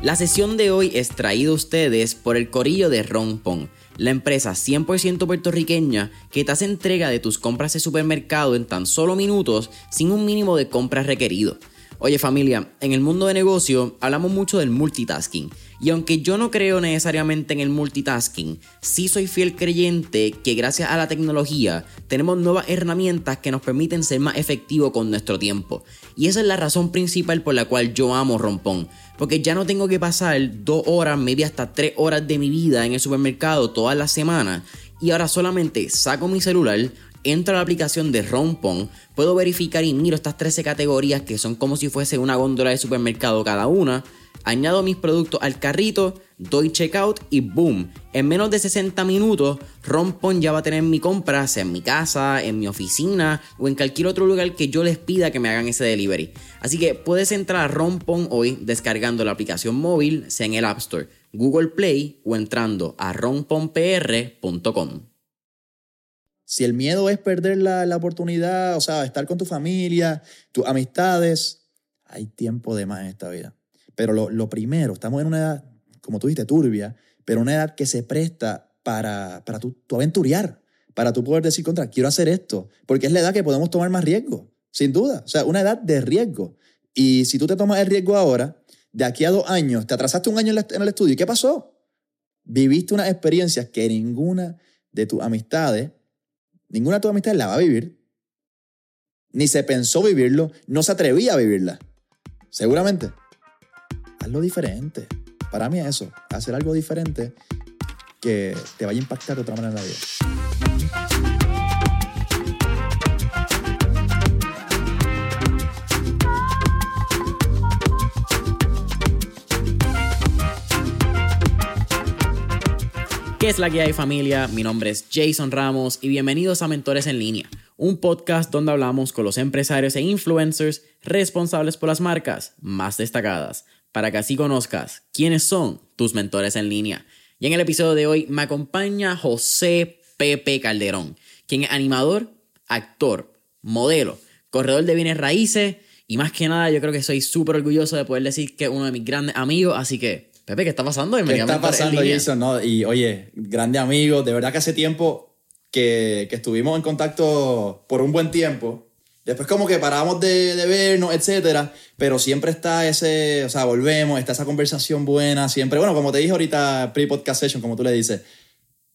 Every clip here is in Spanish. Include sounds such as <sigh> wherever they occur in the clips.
La sesión de hoy es traída a ustedes por el corillo de Rompon, la empresa 100% puertorriqueña que te hace entrega de tus compras de supermercado en tan solo minutos sin un mínimo de compras requerido. Oye familia, en el mundo de negocio hablamos mucho del multitasking y aunque yo no creo necesariamente en el multitasking, sí soy fiel creyente que gracias a la tecnología tenemos nuevas herramientas que nos permiten ser más efectivos con nuestro tiempo. Y esa es la razón principal por la cual yo amo Rompón. Porque ya no tengo que pasar dos horas, media hasta tres horas de mi vida en el supermercado todas las semanas. Y ahora solamente saco mi celular, entro a la aplicación de Rompon, puedo verificar y miro estas 13 categorías que son como si fuese una góndola de supermercado cada una, añado mis productos al carrito, doy checkout y boom, en menos de 60 minutos Rompon ya va a tener mi compra, sea en mi casa, en mi oficina o en cualquier otro lugar que yo les pida que me hagan ese delivery. Así que puedes entrar a Rompon hoy descargando la aplicación móvil, sea en el App Store, Google Play o entrando a romponpr.com si el miedo es perder la, la, oportunidad, o sea, estar con tu familia, tus amistades, hay tiempo de más en esta vida. Pero lo, lo, primero, estamos en una edad, como tú dijiste, turbia, pero una edad que se presta para, para tu, tu aventurear, para tú poder decir contra, quiero hacer esto, porque es la edad que podemos tomar más riesgo, sin duda. O sea, una edad de riesgo. Y si tú te tomas el riesgo ahora, de aquí a dos años, te atrasaste un año en el estudio, ¿y qué pasó? Viviste unas experiencias que ninguna de tus amistades Ninguna de tus amistades la va a vivir. Ni se pensó vivirlo, no se atrevía a vivirla. Seguramente. Hazlo diferente. Para mí es eso, hacer algo diferente que te vaya a impactar de otra manera en la vida. ¿Qué es la que hay familia? Mi nombre es Jason Ramos y bienvenidos a Mentores en línea, un podcast donde hablamos con los empresarios e influencers responsables por las marcas más destacadas, para que así conozcas quiénes son tus mentores en línea. Y en el episodio de hoy me acompaña José Pepe Calderón, quien es animador, actor, modelo, corredor de bienes raíces y más que nada yo creo que soy súper orgulloso de poder decir que es uno de mis grandes amigos, así que Pepe, ¿qué está pasando? ¿Qué está pasando, Jason? No, y oye, grande amigo, de verdad que hace tiempo que, que, estuvimos en contacto por un buen tiempo. Después como que paramos de, de, vernos, etcétera, pero siempre está ese, o sea, volvemos, está esa conversación buena, siempre, bueno, como te dije ahorita, pre-podcast session, como tú le dices,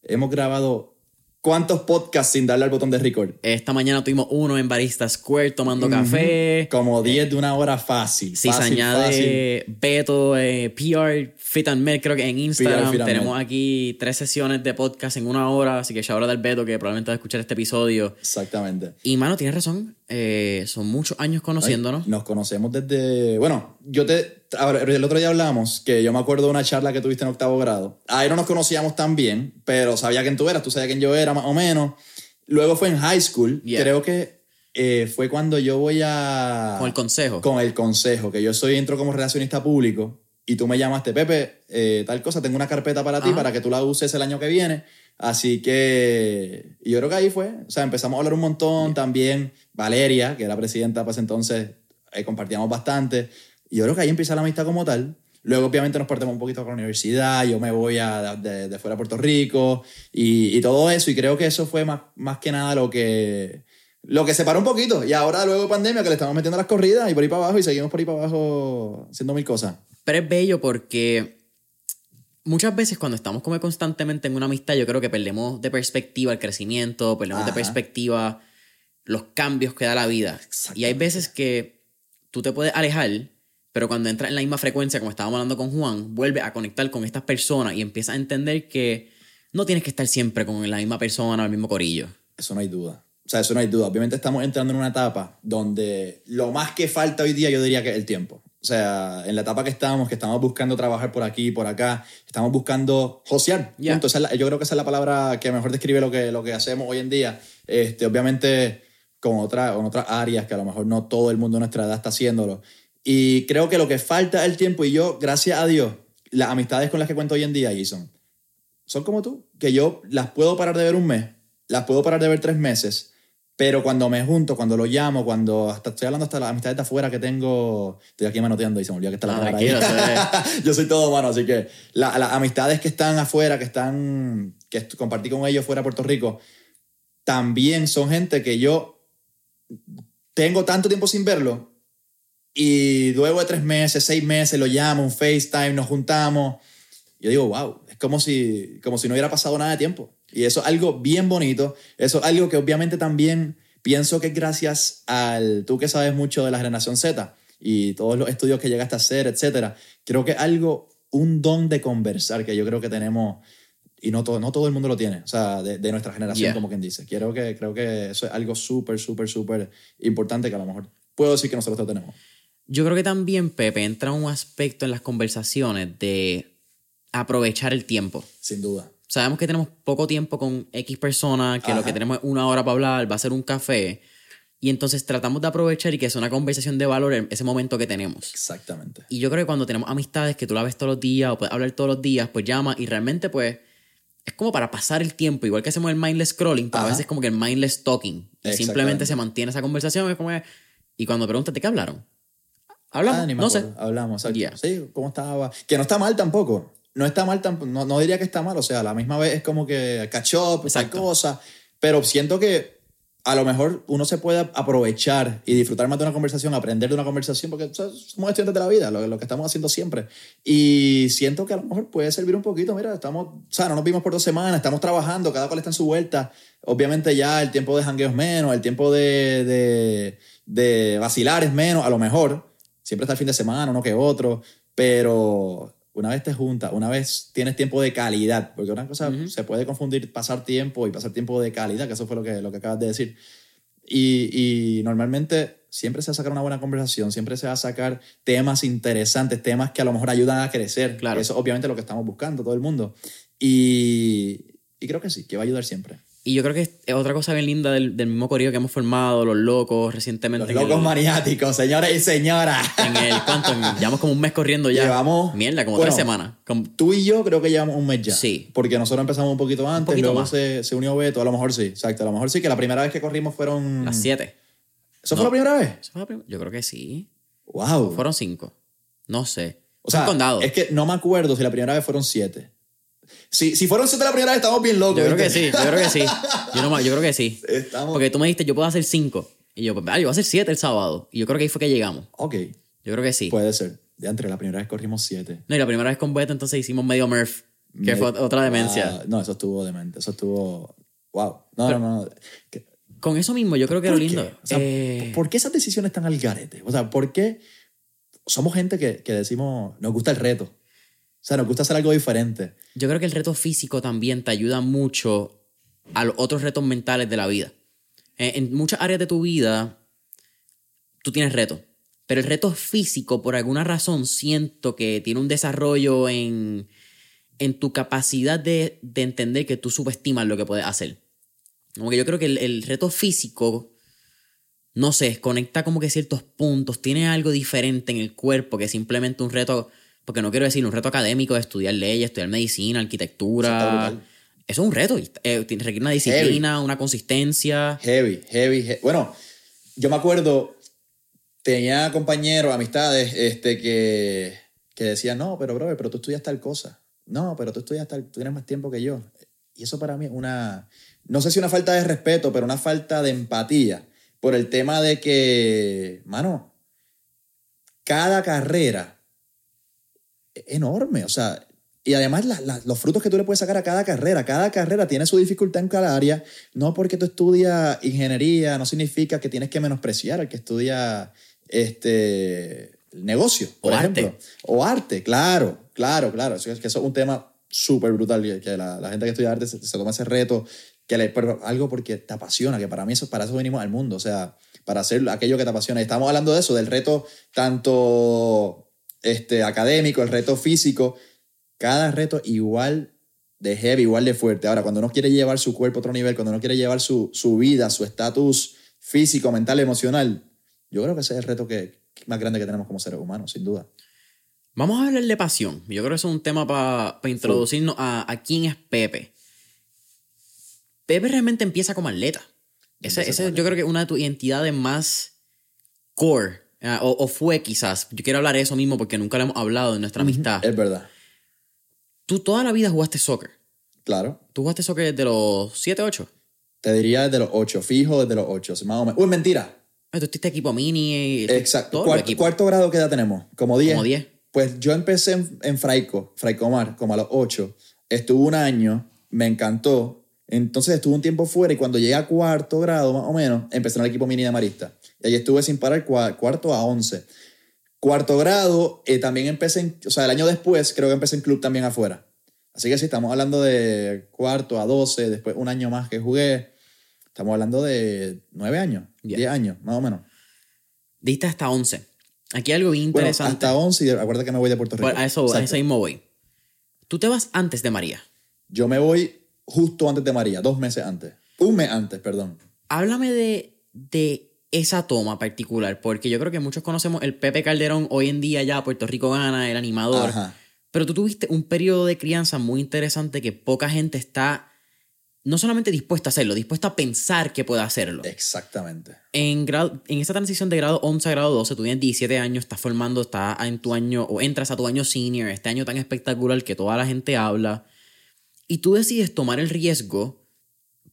hemos grabado ¿Cuántos podcasts sin darle al botón de record? Esta mañana tuvimos uno en Barista Square tomando café. Como 10 de una hora fácil. Si se añade Beto, eh, PR, Fit and Med, creo que en Instagram. tenemos aquí tres sesiones de podcast en una hora. Así que ya ahora del Beto, que probablemente va a escuchar este episodio. Exactamente. Y mano, tienes razón. Eh, son muchos años conociéndonos. nos conocemos desde. Bueno, yo te. el otro día hablamos que yo me acuerdo de una charla que tuviste en octavo grado. Ahí no nos conocíamos tan bien, pero sabía quién tú eras, tú sabías quién yo era, más o menos. Luego fue en high school. Creo que eh, fue cuando yo voy a. Con el consejo. Con el consejo, que yo soy entro como relacionista público y tú me llamaste, Pepe, eh, tal cosa, tengo una carpeta para ti para que tú la uses el año que viene Así que y yo creo que ahí fue. O sea, empezamos a hablar un montón. También Valeria, que era presidenta pues entonces, eh, compartíamos bastante. Y yo creo que ahí empieza la amistad como tal. Luego, obviamente, nos partimos un poquito con la universidad. Yo me voy a, de, de, fuera a Puerto Rico y, y, todo eso. Y creo que eso fue más, más que nada lo que, lo que separó un poquito. Y ahora, luego de pandemia, que le estamos metiendo las corridas y por ahí para abajo y seguimos por ahí para abajo haciendo mil cosas. Pero es bello porque muchas veces cuando estamos como constantemente en una amistad, yo creo que perdemos de perspectiva el crecimiento, perdemos de perspectiva los cambios que da la vida. Y hay veces que tú te puedes alejar, pero cuando entras en la misma frecuencia, como estábamos hablando con Juan, vuelve a conectar con estas personas y empiezas a entender que no tienes que estar siempre con la misma persona o el mismo corillo. Eso no hay duda. O sea, eso no hay duda. Obviamente estamos entrando en una etapa donde lo más que falta hoy día yo diría que es el tiempo. O sea, en la etapa que estamos, que estamos buscando trabajar por aquí, por acá, estamos buscando josear. yo creo que esa es la palabra que mejor describe lo que, lo que hacemos hoy en día. Este, obviamente, con, otra, con otras áreas que a lo mejor no todo el mundo de nuestra edad está haciéndolo. Y creo que lo que falta es el tiempo. Y yo, gracias a Dios, las amistades con las que cuento hoy en día, Jason, son como tú, que yo las puedo parar de ver un mes, las puedo parar de ver tres meses, Pero cuando me junto, cuando lo llamo, cuando hasta estoy hablando hasta las amistades de afuera que tengo, estoy aquí manoteando y se me olvidó que está la Ah, cámara ahí. <laughs> Yo soy todo humano, así que la- las amistades que están afuera, que están, que compartí con ellos fuera de Puerto Rico, también son gente que yo tengo tanto tiempo sin verlo y luego de tres meses, seis meses, lo llamo, un FaceTime, nos juntamos. Yo digo, wow, es como si, como si no hubiera pasado nada de tiempo. Y eso es algo bien bonito. Eso es algo que obviamente también pienso que es gracias al, tú que sabes mucho de la generación Z y todos los estudios que llegaste a hacer, etcétera. Creo que algo, un don de conversar que yo creo que tenemos y no todo, no todo el mundo lo tiene, o sea, de, de nuestra generación, Yeah. como quien dice. Quiero que, creo que eso es algo súper, súper, súper importante que a lo mejor puedo decir que nosotros lo tenemos. Yo creo que también, Pepe, entra un aspecto en las conversaciones de aprovechar el tiempo. Sin duda. Sabemos que tenemos poco tiempo con X persona, que lo que tenemos es una hora para hablar, va a ser un café. Y entonces tratamos de aprovechar y que sea una conversación de valor en ese momento que tenemos. Exactamente. Y yo creo que cuando tenemos amistades que tú la ves todos los días o puedes hablar todos los días, pues llama y realmente pues es como para pasar el tiempo, igual que hacemos el mindless scrolling, pero a veces como que el mindless talking. Y simplemente se mantiene esa conversación. Es como y cuando preguntas de qué hablaron, hablamos, Ah, ni me no sé. Hablamos, exacto. Yeah. Sí, ¿cómo estaba? Que no está mal tampoco. No está mal tampoco. No, no diría que está mal. O sea, a la misma vez es como que catch up, Exacto. cosa. Pero siento que a lo mejor uno se puede aprovechar y disfrutar más de una conversación, aprender de una conversación, porque o sea, somos estudiantes de la vida, lo, lo que estamos haciendo siempre. Y siento que a lo mejor puede servir un poquito. Mira, estamos, o sea, no nos vimos por dos semanas, estamos trabajando, cada cual está en su vuelta. Obviamente ya el tiempo de jangueo es menos, el tiempo de, de, de vacilar es menos, a lo mejor. Siempre está el fin de semana, uno que otro, pero una vez te juntas, una vez tienes tiempo de calidad, porque una cosa se puede confundir pasar tiempo y pasar tiempo de calidad, que eso fue lo que, lo que acabas de decir. Y, y normalmente siempre se va a sacar una buena conversación, siempre se va a sacar temas interesantes, temas que a lo mejor ayudan a crecer. Claro. Eso obviamente es lo que estamos buscando todo el mundo. Y, y creo que sí, que va a ayudar siempre. Y yo creo que es otra cosa bien linda del, del mismo corillo que hemos formado, los locos, recientemente. Los locos el- maniáticos, señores y señoras. En el, ¿cuánto? En- llevamos como un mes corriendo ya. Llevamos- Mierda, como bueno, tres semanas. Como- Tú y yo creo que llevamos un mes ya. Sí. Porque nosotros empezamos un poquito antes, poquito luego más. se, se unió Beto, a lo mejor sí, exacto. A lo mejor sí, que la primera vez que corrimos fueron... las siete. ¿Eso No. fue la primera vez? ¿Eso fue la prim- Yo creo que sí. Wow. Fueron cinco. No sé. o sea, condados. es que no me acuerdo si la primera vez fueron siete. Si, si fueron siete la primera vez, estamos bien locos. Yo creo que sí, yo creo que sí. Yo, no, yo creo que sí. <laughs> Estamos... Porque tú me dijiste, yo puedo hacer cinco. Y yo, pues, ah, yo voy a hacer siete el sábado. Y yo creo que ahí fue que llegamos. Ok, Yo creo que sí. puede ser. De entre la primera vez corrimos siete. No, y la primera vez con Beto, entonces hicimos medio Murph, que Me- fue otra demencia. Ah, no, eso estuvo demente. Eso estuvo... Wow. No, no, no. Con eso mismo, yo creo que ¿Por lindo. O sea, eh, ¿Por qué esas decisiones están al garete? O sea, ¿por qué somos gente que, que decimos, nos gusta el reto? O sea, nos gusta hacer algo diferente. Yo creo que el reto físico también te ayuda mucho a los otros retos mentales de la vida. Eh, en muchas áreas de tu vida, tú tienes retos. Pero el reto físico, por alguna razón, siento que tiene un desarrollo en, en tu capacidad de, de entender que tú subestimas lo que puedes hacer. Como que yo creo que el, el reto físico, no sé, conecta como que ciertos puntos, tiene algo diferente en el cuerpo que simplemente un reto, porque no quiero decir un reto académico de estudiar leyes, estudiar medicina, arquitectura. Eso es un reto, eh, requiere una disciplina, una consistencia. Heavy, heavy, he- Bueno, yo me acuerdo, tenía compañeros, amistades, este, que, que decían, no, pero brother, pero tú estudias tal cosa. No, pero tú estudias tal, tú tienes más tiempo que yo. Y eso para mí es una, no sé si una falta de respeto, pero una falta de empatía por el tema de que, mano, cada carrera enorme, o sea, y además la- la- los frutos que tú le puedes sacar a cada carrera, cada carrera tiene su dificultad en cada área, no porque tú estudias ingeniería no significa que tienes que menospreciar al que estudia este negocio, por O ejemplo, arte. o arte, claro, claro, claro, eso es que eso es un tema súper brutal que- que la, la gente que estudia arte se, se toma ese reto que le, pero algo porque te apasiona, que para mí eso, para eso venimos al mundo, o sea, para hacer aquello que te apasiona. Y estamos hablando de eso, del reto tanto este, académico, el reto físico, cada reto igual de heavy, igual de fuerte. Ahora, cuando uno quiere llevar su cuerpo a otro nivel, cuando uno quiere llevar su, su vida, su estatus físico, mental, emocional, yo creo que ese es el reto que, más grande que tenemos como seres humanos, sin duda. Vamos a hablar de pasión. Yo creo que eso es un tema para introducirnos a, a quién es Pepe. Pepe realmente empieza como atleta. Ese, ese yo creo que es una de tus identidades más core. Ah, o, o fue quizás. Yo quiero hablar de eso mismo porque nunca lo hemos hablado de nuestra amistad. Es verdad. Tú toda la vida jugaste soccer. Claro. Tú jugaste soccer desde los 7, 8. Te diría desde los ocho, fijo desde los ocho, más o menos. Uy, mentira. Tú estuviste equipo mini. tú- Exacto. El equipo. cuarto grado, ¿qué edad tenemos? Como 10. Como 10. Pues yo empecé en, en Fraico, Fraicomar, como a los 8. Estuve un año, me encantó. Entonces estuve un tiempo fuera y cuando llegué a cuarto grado, más o menos, empecé en el equipo mini de Marista. Y ahí estuve sin parar cua- cuarto a 11. Cuarto grado, eh, también empecé, en, o sea, el año después creo que empecé en club también afuera. Así que sí, estamos hablando de cuarto a 12, después un año más que jugué. Estamos hablando de 9 años. 10 años, más o menos. Diste hasta 11. Aquí hay algo bien Bueno, interesante. hasta 11 y acuérdate que me voy de Puerto Rico. Bueno, a, eso, a eso mismo voy. Tú te vas antes de María. Yo me voy justo antes de María, dos meses antes. Un mes antes, perdón. Háblame de, de esa toma particular, porque yo creo que muchos conocemos el Pepe Calderón hoy en día ya, Puerto Rico gana, el animador. Ajá. Pero tú tuviste un periodo de crianza muy interesante que poca gente está no solamente dispuesta a hacerlo, dispuesta a pensar que puede hacerlo. Exactamente. En, grado, en esa transición de grado 11 a grado 12, tú tienes 17 años, estás formando, estás en tu año, o entras a tu año senior, este año tan espectacular que toda la gente habla, y tú decides tomar el riesgo,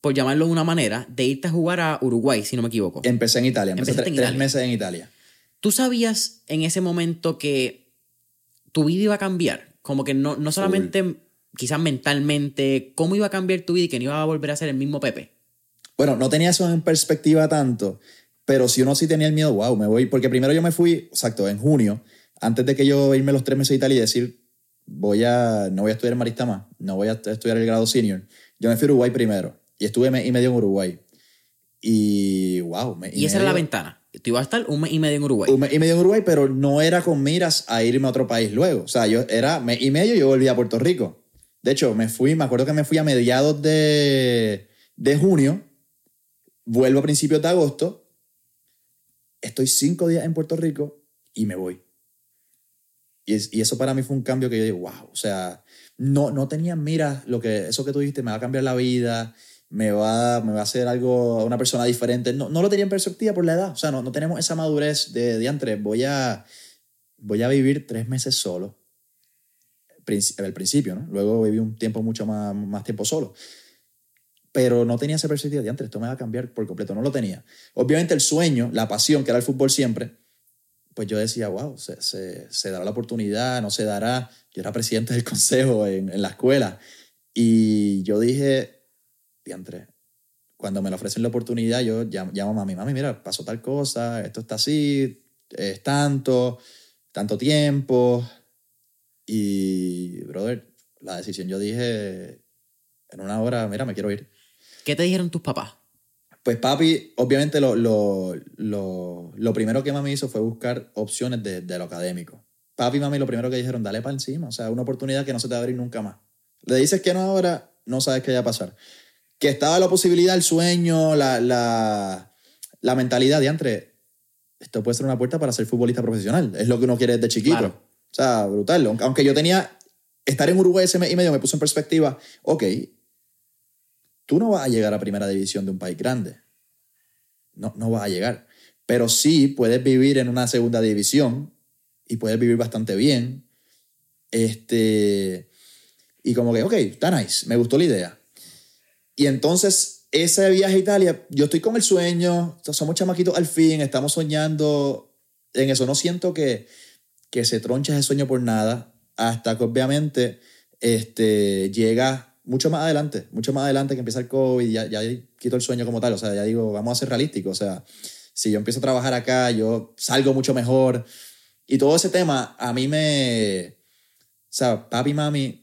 por llamarlo de una manera, de irte a jugar a Uruguay, si no me equivoco. Empecé en Italia. Empecé Empezaste tre- en tres Italia. meses en Italia. ¿Tú sabías en ese momento que tu vida iba a cambiar? Como que no, no solamente, quizás mentalmente, cómo iba a cambiar tu vida y que no iba a volver a ser el mismo Pepe. Bueno, no tenía eso en perspectiva tanto, pero si uno sí tenía el miedo, wow, me voy. Porque primero yo me fui, exacto, en junio, antes de que yo irme los tres meses a Italia y decir, voy a, no voy a estudiar en Marista más, no voy a estudiar el grado senior. Yo me fui a Uruguay primero y estuve mes y medio en Uruguay. Y wow, mes Y esa era la medio- ventana. Tú ibas a estar un mes y medio en Uruguay. Un mes y medio en Uruguay, pero no era con miras a irme a otro país luego. O sea, yo era mes y medio y yo volví a Puerto Rico. De hecho, me fui, me acuerdo que me fui a mediados de, de junio, vuelvo a principios de agosto, estoy cinco días en Puerto Rico y me voy. Y, es- y eso para mí fue un cambio que yo digo, wow, o sea, no, no tenía en miras lo que, eso que tú dijiste, me va a cambiar la vida, me va, me va a hacer algo, una persona diferente. No, no lo tenía en perspectiva por la edad. O sea, no, no tenemos esa madurez de diantre. Voy a, voy a vivir tres meses solo. Al principio, ¿no? Luego viví un tiempo mucho más, más tiempo solo. Pero no tenía esa perspectiva de antes, esto me va a cambiar por completo. No lo tenía. Obviamente el sueño, la pasión, que era el fútbol siempre, pues yo decía, wow, se, se, se dará la oportunidad, no se dará. Yo era presidente del consejo en la escuela. Y yo dije, diantre, cuando me lo ofrecen la oportunidad, yo llam- llamo a mami, mami, mira, pasó tal cosa, esto está así, es tanto, tanto tiempo. Y, brother, la decisión, yo dije, en una hora, mira, me quiero ir. ¿Qué te dijeron tus papás? Pues papi, obviamente lo, lo, lo, lo primero que mami hizo fue buscar opciones de, de lo académico. Papi y mami lo primero que dijeron, dale para encima, o sea, una oportunidad que no se te va a abrir nunca más. Le dices que no ahora, no sabes qué va a pasar. Que estaba la posibilidad, el sueño, la, la, la mentalidad de entre, esto puede ser una puerta para ser futbolista profesional, es lo que uno quiere desde chiquito. Claro. O sea, brutal. Aunque- Aunque yo tenía, estar en Uruguay ese mes y medio me puso en perspectiva, ok, tú no vas a llegar a primera división de un país grande. No, no vas a llegar. Pero sí puedes vivir en una segunda división y puedes vivir bastante bien. Este, y como que, ok, está nice, me gustó la idea. Y entonces, ese viaje a Italia, yo estoy con el sueño, somos chamaquitos al fin, estamos soñando en eso. No siento que, que se tronche ese sueño por nada, hasta que obviamente este, llega mucho más adelante, mucho más adelante que empieza el COVID, ya, ya quito el sueño como tal, o sea, ya digo, vamos a ser realísticos, o sea, si yo empiezo a trabajar acá, yo salgo mucho mejor. Y todo ese tema a mí me... O sea, papi mami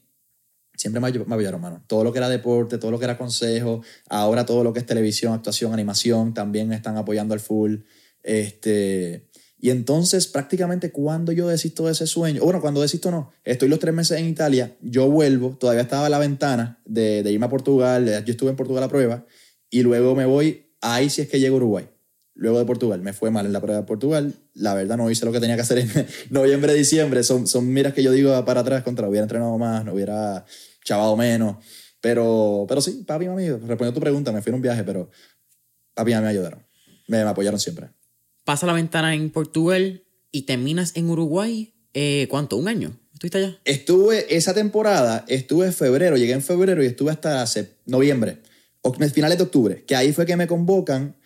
siempre me, apoyaron, hermano. Todo lo que era deporte, todo lo que era consejo, ahora todo lo que es televisión, actuación, animación, también están apoyando al full. Este, y entonces, prácticamente cuando yo desisto de ese sueño, bueno, cuando desisto no, estoy los tres meses en Italia, yo vuelvo, todavía estaba a la ventana de, de irme a Portugal, yo estuve en Portugal a prueba, y luego me voy, ahí si es que llego a Uruguay. Luego de Portugal, me fue mal en la prueba de Portugal. La verdad, no hice lo que tenía que hacer en <laughs> noviembre, diciembre. Son, son miras que yo digo para atrás contra hubiera entrenado más, no hubiera chavado menos. Pero, pero sí, papi y mami, respondiendo a tu pregunta, me fui en un viaje, pero Papi y mamá me ayudaron. Me, me apoyaron siempre. Pasa la ventana en Portugal y terminas en Uruguay. Eh, ¿Cuánto? ¿Un año? ¿Estuviste allá? Estuve esa temporada, estuve en febrero, llegué en febrero y estuve hasta noviembre, finales de octubre, que ahí fue que me convocan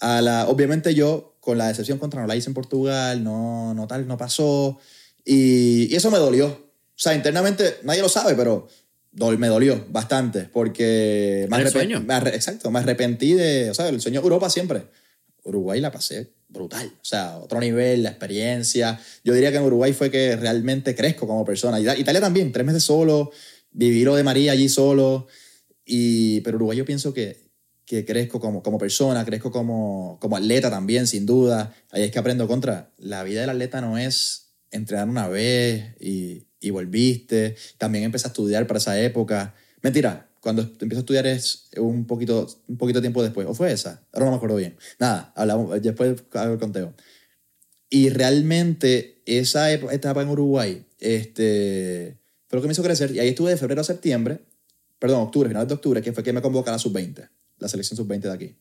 a la, obviamente yo con la decepción contra no la hice en Portugal, no, no tal, no pasó, y, y eso me dolió. O sea, internamente nadie lo sabe, pero me dolió bastante, porque... el sueño. me exacto, me arrepentí de, o sea, el sueño Europa siempre. Uruguay la pasé brutal. O sea, otro nivel, la experiencia. Yo diría que en Uruguay fue que realmente crezco como persona. Ita- Italia también, tres meses solo, viví lo de María allí solo. Y, pero Uruguay yo pienso que, que crezco como, como persona, crezco como, como atleta también, sin duda. Ahí es que aprendo contra. La vida del atleta no es entrenar una vez y, y volviste. También empecé a estudiar para esa época. Mentira, cuando empiezo a estudiar es un poquito, un poquito tiempo después. ¿O fue esa? Ahora no me acuerdo bien. Nada, hablamos, después hago el conteo. Y realmente esa ep- etapa en Uruguay este, fue lo que me hizo crecer. Y ahí estuve de febrero a septiembre, perdón, octubre, finales de octubre, que fue que me convoca a la sub-20, la selección sub-20 de aquí.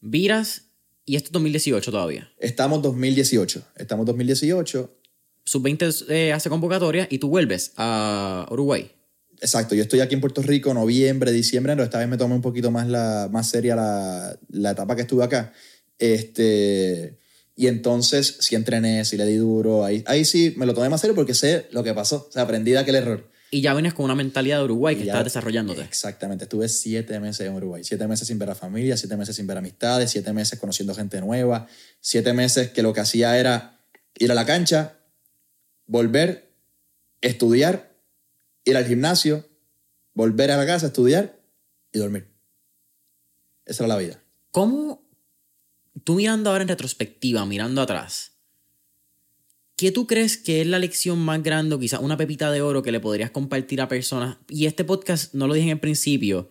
Viras y esto es 2018 todavía. Estamos 2018. Estamos 2018. Sub-20 eh, hace convocatoria y tú vuelves a Uruguay. Exacto, yo estoy aquí en Puerto Rico, noviembre, diciembre, pero esta vez me tomé un poquito más, la, más seria la, la etapa que estuve acá. Este, y entonces sí entrené, sí le di duro, ahí, ahí sí me lo tomé más serio porque sé lo que pasó, o sea, aprendí de aquel error. Y ya vienes con una mentalidad de Uruguay que estás desarrollándote. Exactamente, estuve siete meses en Uruguay, siete meses sin ver a familia, siete meses sin ver amistades, siete meses conociendo gente nueva, siete meses que lo que hacía era ir a la cancha, volver, estudiar, ir al gimnasio, volver a la casa, estudiar y dormir. Esa era la vida. ¿Cómo, tú mirando ahora en retrospectiva, mirando atrás, qué tú crees que es la lección más grande o quizás una pepita de oro que le podrías compartir a personas? Y este podcast no lo dije en el principio,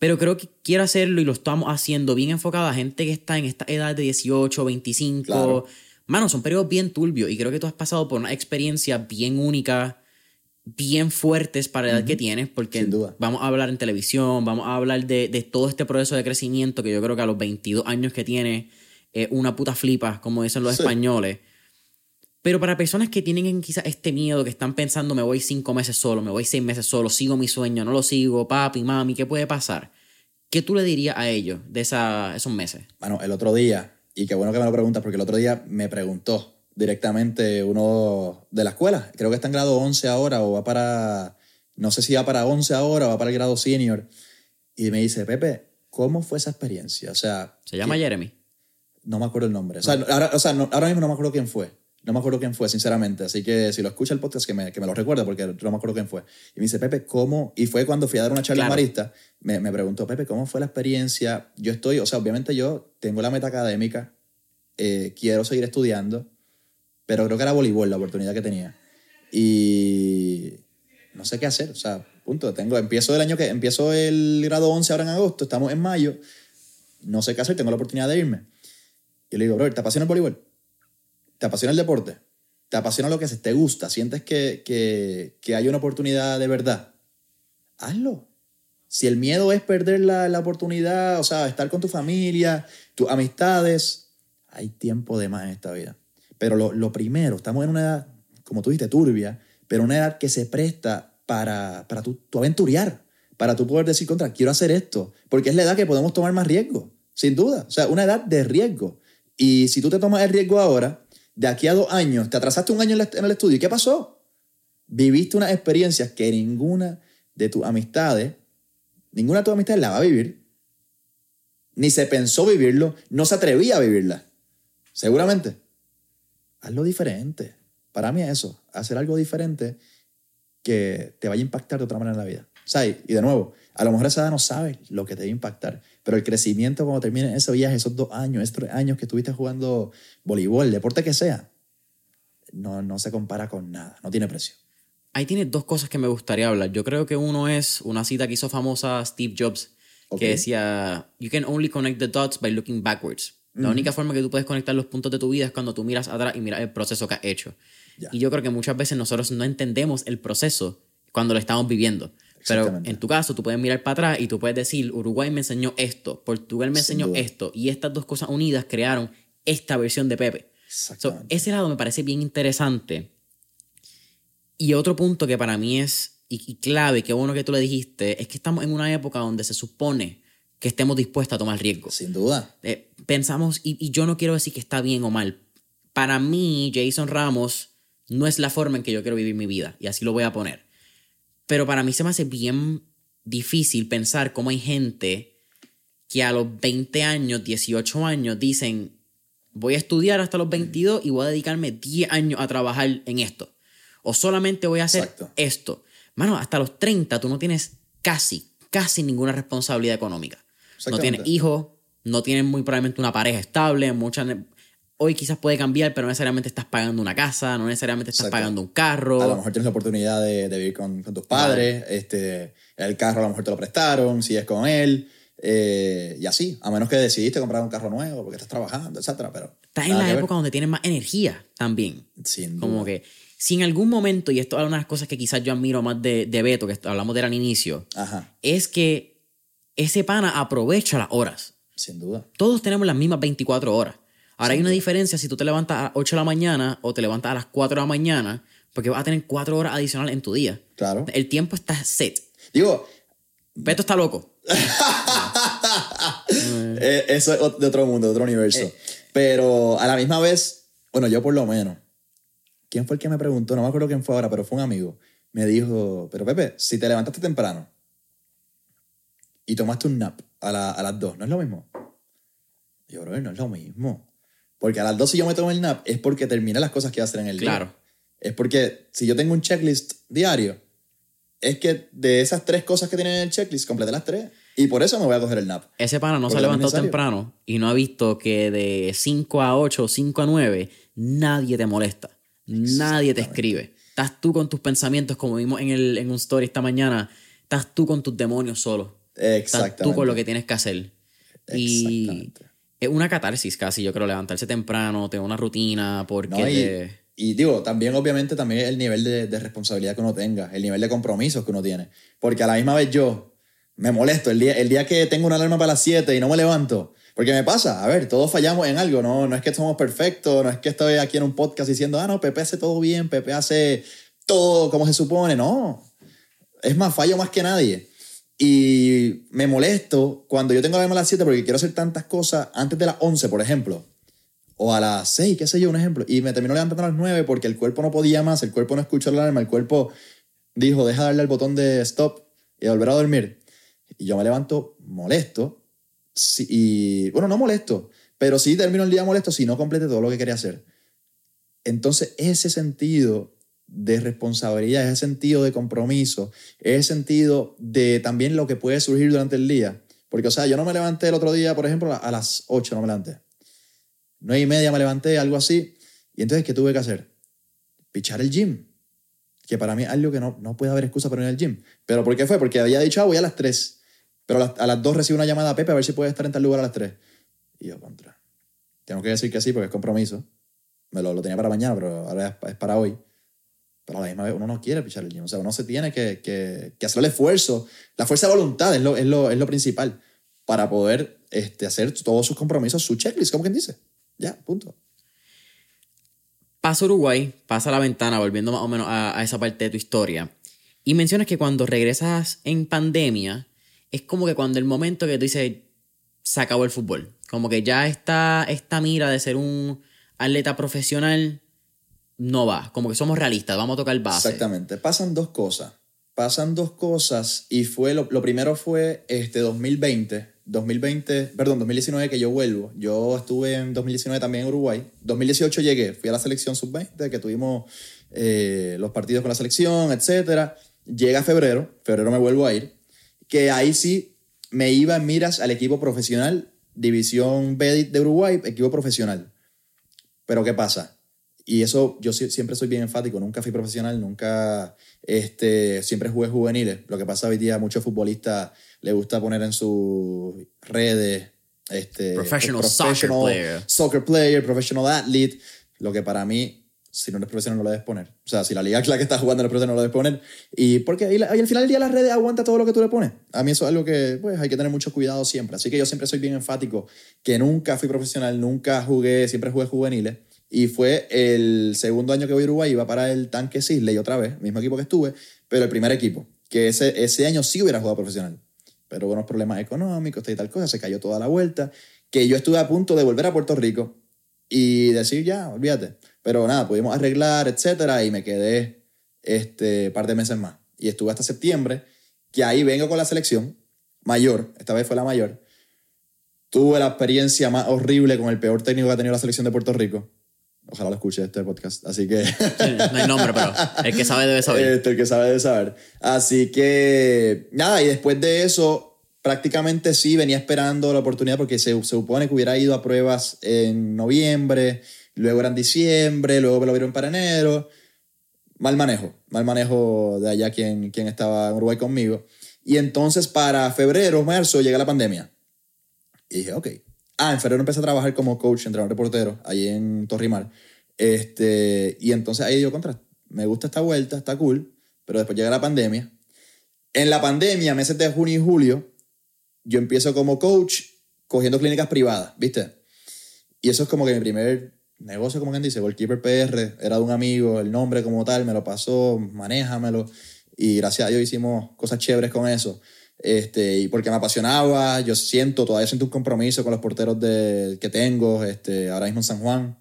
pero creo que quiero hacerlo y lo estamos haciendo bien enfocado a gente que está en esta edad de 18, 25. Claro. Mano, son periodos bien turbios y creo que tú has pasado por una experiencia bien única, bien fuertes para la edad que tienes, porque Sin duda. vamos a hablar en televisión, vamos a hablar de, de todo este proceso de crecimiento que yo creo que a los 22 años que tiene eh, una puta flipa, como dicen los Sí. españoles. Pero para personas que tienen quizás este miedo, que están pensando, me voy cinco meses solo, me voy seis meses solo, sigo mi sueño, no lo sigo, papi, mami, ¿qué puede pasar? ¿Qué tú le dirías a ellos de esa, esos meses? Bueno, el otro día, y qué bueno que me lo preguntas, porque el otro día me preguntó directamente uno de la escuela, creo que está en grado 11 ahora, o va para, no sé si va para 11 ahora o va para el grado senior, y me dice, Pepe, ¿cómo fue esa experiencia? O sea, Se llama Jeremy. no me acuerdo el nombre. O sea, ahora, o sea, no- ahora mismo no me acuerdo quién fue. No me acuerdo quién fue, sinceramente. Así que si lo escucha el podcast, que me, que me lo recuerda, porque no me acuerdo quién fue. Y me dice, Pepe, ¿cómo? Y fue cuando fui a dar una charla Claro. Marista. Me, me preguntó, Pepe, ¿cómo fue la experiencia? Yo estoy, o sea, obviamente yo tengo la meta académica, eh, quiero seguir estudiando, pero creo que era voleibol la oportunidad que tenía. Y no sé qué hacer, o sea, punto. Tengo, empiezo el año que, empiezo el grado 11 ahora en agosto, estamos en mayo, no sé qué hacer, tengo la oportunidad de irme. Y le digo, bro, ¿te apasiona el voleibol? ¿Te apasiona el deporte? ¿Te apasiona lo que? ¿Te gusta? ¿Sientes que, que, que hay una oportunidad de verdad? Hazlo. Si el miedo es perder la, la oportunidad, o sea, estar con tu familia, tus amistades, hay tiempo de más en esta vida. Pero lo, lo primero, estamos en una edad, como tú dijiste, turbia, pero una edad que se presta para, para tu, tu aventurear, para tú poder decir contra, quiero hacer esto, porque es la edad que podemos tomar más riesgo, sin duda. O sea, una edad de riesgo. Y si tú te tomas el riesgo ahora, de aquí a dos años, te atrasaste un año en, el estudio, ¿y qué pasó? Viviste unas experiencias que ninguna de tus amistades, ninguna de tus amistades la va a vivir, ni se pensó vivirlo, no se atrevía a vivirla. Seguramente. Hazlo diferente. Para mí es eso, hacer algo diferente que te vaya a impactar de otra manera en la vida. O sea, y de nuevo, a lo mejor esa edad no sabes lo que te va a impactar, pero el crecimiento cuando termine ese viaje, esos dos años, esos tres años que estuviste jugando voleibol, deporte que sea, no, no se compara con nada, no tiene precio. Ahí tienes dos cosas que me gustaría hablar. Yo creo que uno es una cita que hizo famosa Steve Jobs, Ok. que decía, You can only connect the dots by looking backwards. La única forma que tú puedes conectar los puntos de tu vida es cuando tú miras atrás y miras el proceso que has hecho. Ya. Y yo creo que muchas veces nosotros no entendemos el proceso cuando lo estamos viviendo. Pero en tu caso, tú puedes mirar para atrás y tú puedes decir, Uruguay me enseñó esto, Portugal me enseñó esto, y estas dos cosas unidas crearon esta versión de Pepe. So, ese lado me parece bien interesante. Y otro punto que para mí es y, y clave, que bueno que tú le dijiste, es que estamos en una época donde se supone que estemos dispuestos a tomar riesgos. Sin duda. Eh, pensamos, y, y yo no quiero decir que está bien o mal. Para mí, Jason Ramos no es la forma en que yo quiero vivir mi vida, y así lo voy a poner. Pero para mí se me hace bien difícil pensar cómo hay gente que a los 20 años, 18 años, dicen, voy a estudiar hasta los 22 y voy a dedicarme 10 años a trabajar en esto. O solamente voy a hacer Exacto. esto. Mano, hasta los 30 tú no tienes casi, casi ninguna responsabilidad económica. No tienes hijos, no tienes muy probablemente una pareja estable, muchas... Hoy quizás puede cambiar, pero no necesariamente estás pagando una casa, no necesariamente estás Exacto. pagando un carro. A lo mejor tienes la oportunidad de, de vivir con, con tus padres, este, el carro a lo mejor te lo prestaron, si es con él, eh, y así, a menos que decidiste comprar un carro nuevo porque estás trabajando, etcétera, pero... Estás en la que ver. época donde tienes más energía también. Sin Como duda. que si en algún momento, y esto es una de las cosas que quizás yo admiro más de, de Beto, que hablamos de él al inicio, Ajá, es que ese pana aprovecha las horas. sin duda. Todos tenemos las mismas 24 horas. Ahora hay una diferencia si tú te levantas a las 8 de la mañana o te levantas a las 4 de la mañana, porque vas a tener 4 horas adicionales en tu día. Claro. El tiempo está set. Digo, Beto está loco. <laughs> eh, eso es de otro mundo, de otro universo. Eh. Pero a la misma vez, bueno, yo por lo menos, ¿quién fue el que me preguntó? No me acuerdo quién fue ahora, pero fue un amigo. Me dijo, pero Pepe, si te levantaste temprano y tomaste un nap a, la- a las 2, ¿no es lo mismo? Yo, bro, no es lo mismo. Porque a las 2 si yo me tomo el nap es porque terminé las cosas que iba a hacer en el día. Claro. Es porque si yo tengo un checklist diario, es que de esas tres cosas que tienen en el checklist, completé las tres. Y por eso me voy a coger el nap. Ese pana no se necesario. temprano y no ha visto que de 5 a 8 o 5 a 9 nadie te molesta. Nadie te escribe. Estás tú con tus pensamientos, como vimos en, el, en un story esta mañana. Estás tú con tus demonios solo. Estás Exactamente. tú con lo que tienes que hacer. Y. es una catarsis casi, yo creo, levantarse temprano, tener una rutina, porque No, y, te- y digo, también obviamente también el nivel de, de responsabilidad que uno tenga, el nivel de compromisos que uno tiene. Porque a la misma vez yo me molesto el día, el día que tengo una alarma para las 7 y no me levanto. Porque me pasa, a ver, todos fallamos en algo, no, no es que somos perfectos, no es que estoy aquí en un podcast diciendo, ah, no, Pepe hace todo bien, Pepe hace todo como se supone, no. Es más, fallo más que nadie. Y me molesto cuando yo tengo la alarma a las 7 porque quiero hacer tantas cosas antes de las 11, por ejemplo o a las 6, qué sé yo, un ejemplo, y me terminó levantando a las 9 porque el cuerpo no podía más, el cuerpo no escuchó la alarma, el cuerpo dijo, deja darle al botón de stop y volver a dormir. Y yo me levanto molesto, y bueno, no molesto, pero sí termino el día molesto si no complete todo lo que quería hacer. Entonces, ese sentido de responsabilidad, ese sentido de compromiso, ese sentido de también lo que puede surgir durante el día. Porque, o sea, yo no me levanté el otro día, por ejemplo, a las 8 no me levanté. 9 y media me levanté, algo así. Y entonces, ¿qué tuve que hacer? Pichar el gym. Que para mí es algo que no, no puede haber excusa para ir al gym. ¿Pero por qué fue? Porque había dicho, ah, voy a las 3. Pero a las, a las 2 recibo una llamada a Pepe a ver si puede estar en tal lugar a las 3. Y yo, contra. Tengo que decir que sí porque es compromiso. Me lo, lo tenía para mañana, pero ahora es para hoy. Pero a la misma vez uno no quiere pichar el gym. O sea, uno se tiene que, que, hacer el esfuerzo. La fuerza de voluntad es lo, es lo, es lo principal para poder este, hacer todos sus compromisos, su checklist, como quien dice. Ya, punto. pasa Uruguay, pasa la ventana, volviendo más o menos a, a esa parte de tu historia. Y mencionas que cuando regresas en pandemia, es como que cuando el momento que tú dices, se acabó el fútbol. Como que ya está esta mira de ser un atleta profesional no va. Como que somos realistas, vamos a tocar base. Exactamente. Pasan dos cosas. Pasan dos cosas y fue lo, primero fue este 2020, 2020, perdón, 2019 que yo vuelvo. Yo estuve en 2019 también en Uruguay. 2018 llegué, fui a la selección sub-20 que tuvimos eh, los partidos con la selección, etcétera. Llega febrero, febrero me vuelvo a ir, que ahí sí me iba en miras al equipo profesional, división B de Uruguay, equipo profesional. Pero ¿qué pasa? Y eso yo si- siempre soy bien enfático, nunca fui profesional, nunca, este, siempre jugué juveniles. Lo que pasa hoy día, a muchos futbolistas les gusta poner en sus redes, este, Professional soccer player. soccer player, professional athlete, lo que para mí si no eres profesional no lo debes poner. O sea, si la liga es la que estás jugando no eres profesional no lo debes poner. Y porque ahí, ahí al final del día las redes aguanta todo lo que tú le pones. A mí eso es algo que pues hay que tener mucho cuidado siempre. Así que yo siempre soy bien enfático que nunca fui profesional, nunca jugué, siempre jugué juveniles. Y fue el segundo año que voy a Uruguay, iba para el tanque Sisley otra vez, mismo equipo que estuve, pero el primer equipo, que ese, ese año sí hubiera jugado profesional. Pero unos problemas económicos y tal cosa, se cayó toda la vuelta, que yo estuve a punto de volver a Puerto Rico y decir ya, olvídate. Pero nada, pudimos arreglar, etcétera, y me quedé este par de meses más. Y estuve hasta septiembre, que ahí vengo con la selección mayor, esta vez fue la mayor. Tuve la experiencia más horrible con el peor técnico que ha tenido la selección de Puerto Rico Ojalá lo escuche este podcast. Así que. no hay nombre, pero el que sabe debe saber. <laughs> Este, el que sabe debe saber. Así que. Nada, y después de eso, prácticamente sí venía esperando la oportunidad porque se, supone que hubiera ido a pruebas en noviembre, luego era en diciembre, luego me lo vieron para enero. Mal manejo, mal manejo de allá quien, quien estaba en Uruguay conmigo. Y entonces para febrero, marzo, llega la pandemia. Y dije, ok, Ah, en febrero empecé a trabajar como coach, entrenador de portero, ahí en Torrimar. Este, y entonces ahí digo, contra, me gusta esta vuelta, está cool, pero después llega la pandemia. En la pandemia, meses de junio y julio, yo empiezo como coach cogiendo clínicas privadas, ¿viste? Y eso es como que mi primer negocio, como quien dice, Goalkeeper PR, era de un amigo, el nombre como tal, me lo pasó, manéjamelo. Y gracias a Dios hicimos cosas chéveres con eso. Este, y porque me apasionaba, yo siento, todavía siento un compromiso con los porteros de, que tengo, este, ahora mismo en San Juan.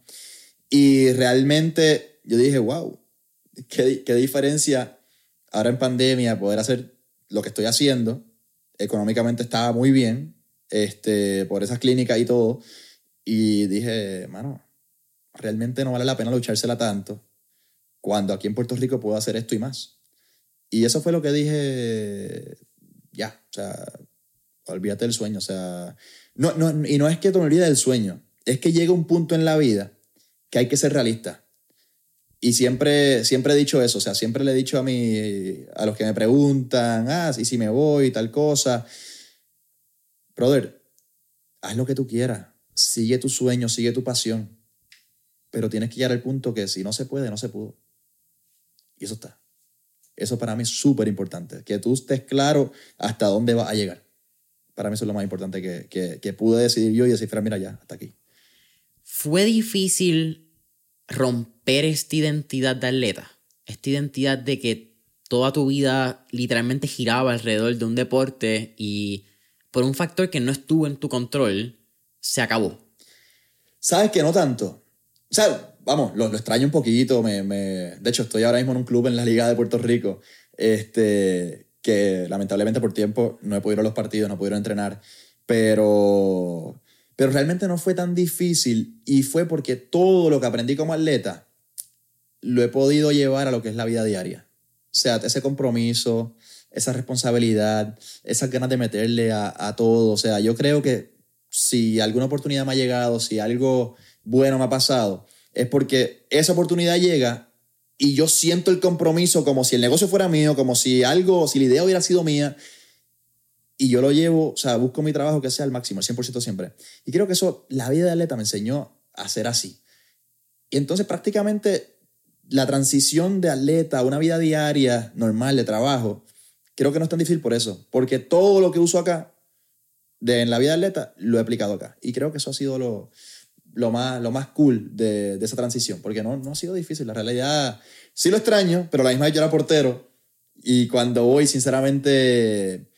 Y realmente yo dije, wow, qué, qué diferencia ahora en pandemia poder hacer lo que estoy haciendo. Económicamente estaba muy bien, este, por esas clínicas y todo. Y dije, mano, realmente no vale la pena luchársela tanto cuando aquí en Puerto Rico puedo hacer esto y más. Y eso fue lo que dije ya, o sea, olvídate del sueño, o sea, no, no, y no es que te olvides del sueño, es que llega un punto en la vida que hay que ser realista. Y siempre, siempre he dicho eso, o sea, siempre le he dicho a, mí, a los que me preguntan, ah, y si me voy, tal cosa. Brother, haz lo que tú quieras, sigue tu sueño, sigue tu pasión, pero tienes que llegar al punto que si no se puede, no se pudo. Y eso está. Eso para mí es súper importante, que tú estés claro hasta dónde vas a llegar. Para mí eso es lo más importante que, que, pude decidir yo y decir, mira, ya, hasta aquí. ¿Fue difícil romper esta identidad de atleta? Esta identidad de que toda tu vida literalmente giraba alrededor de un deporte y por un factor que no estuvo en tu control, se acabó. ¿Sabes que no tanto? O sea, vamos, lo, extraño un poquito. Me, me, de hecho, estoy ahora mismo en un club en la Liga de Puerto Rico, este, que lamentablemente por tiempo no he podido los partidos, no he podido entrenar, pero, pero realmente no fue tan difícil y fue porque todo lo que aprendí como atleta lo he podido llevar a lo que es la vida diaria. O sea, ese compromiso, esa responsabilidad, esas ganas de meterle a, a todo. O sea, yo creo que si alguna oportunidad me ha llegado, si algo bueno me ha pasado, es porque esa oportunidad llega y yo siento el compromiso como si el negocio fuera mío, como si algo, si la idea hubiera sido mía, y yo lo llevo, o sea, busco mi trabajo que sea al máximo, al 100% siempre. Y creo que eso, la vida de atleta me enseñó a ser así. Y entonces prácticamente la transición de atleta a una vida diaria normal de trabajo, creo que no es tan difícil por eso, porque todo lo que uso acá, de, en la vida de atleta, lo he aplicado acá. Y creo que eso ha sido lo, lo más, lo más cool de, de esa transición, porque no, no ha sido difícil. La realidad, sí lo extraño, pero la misma vez yo era portero y cuando voy, sinceramente,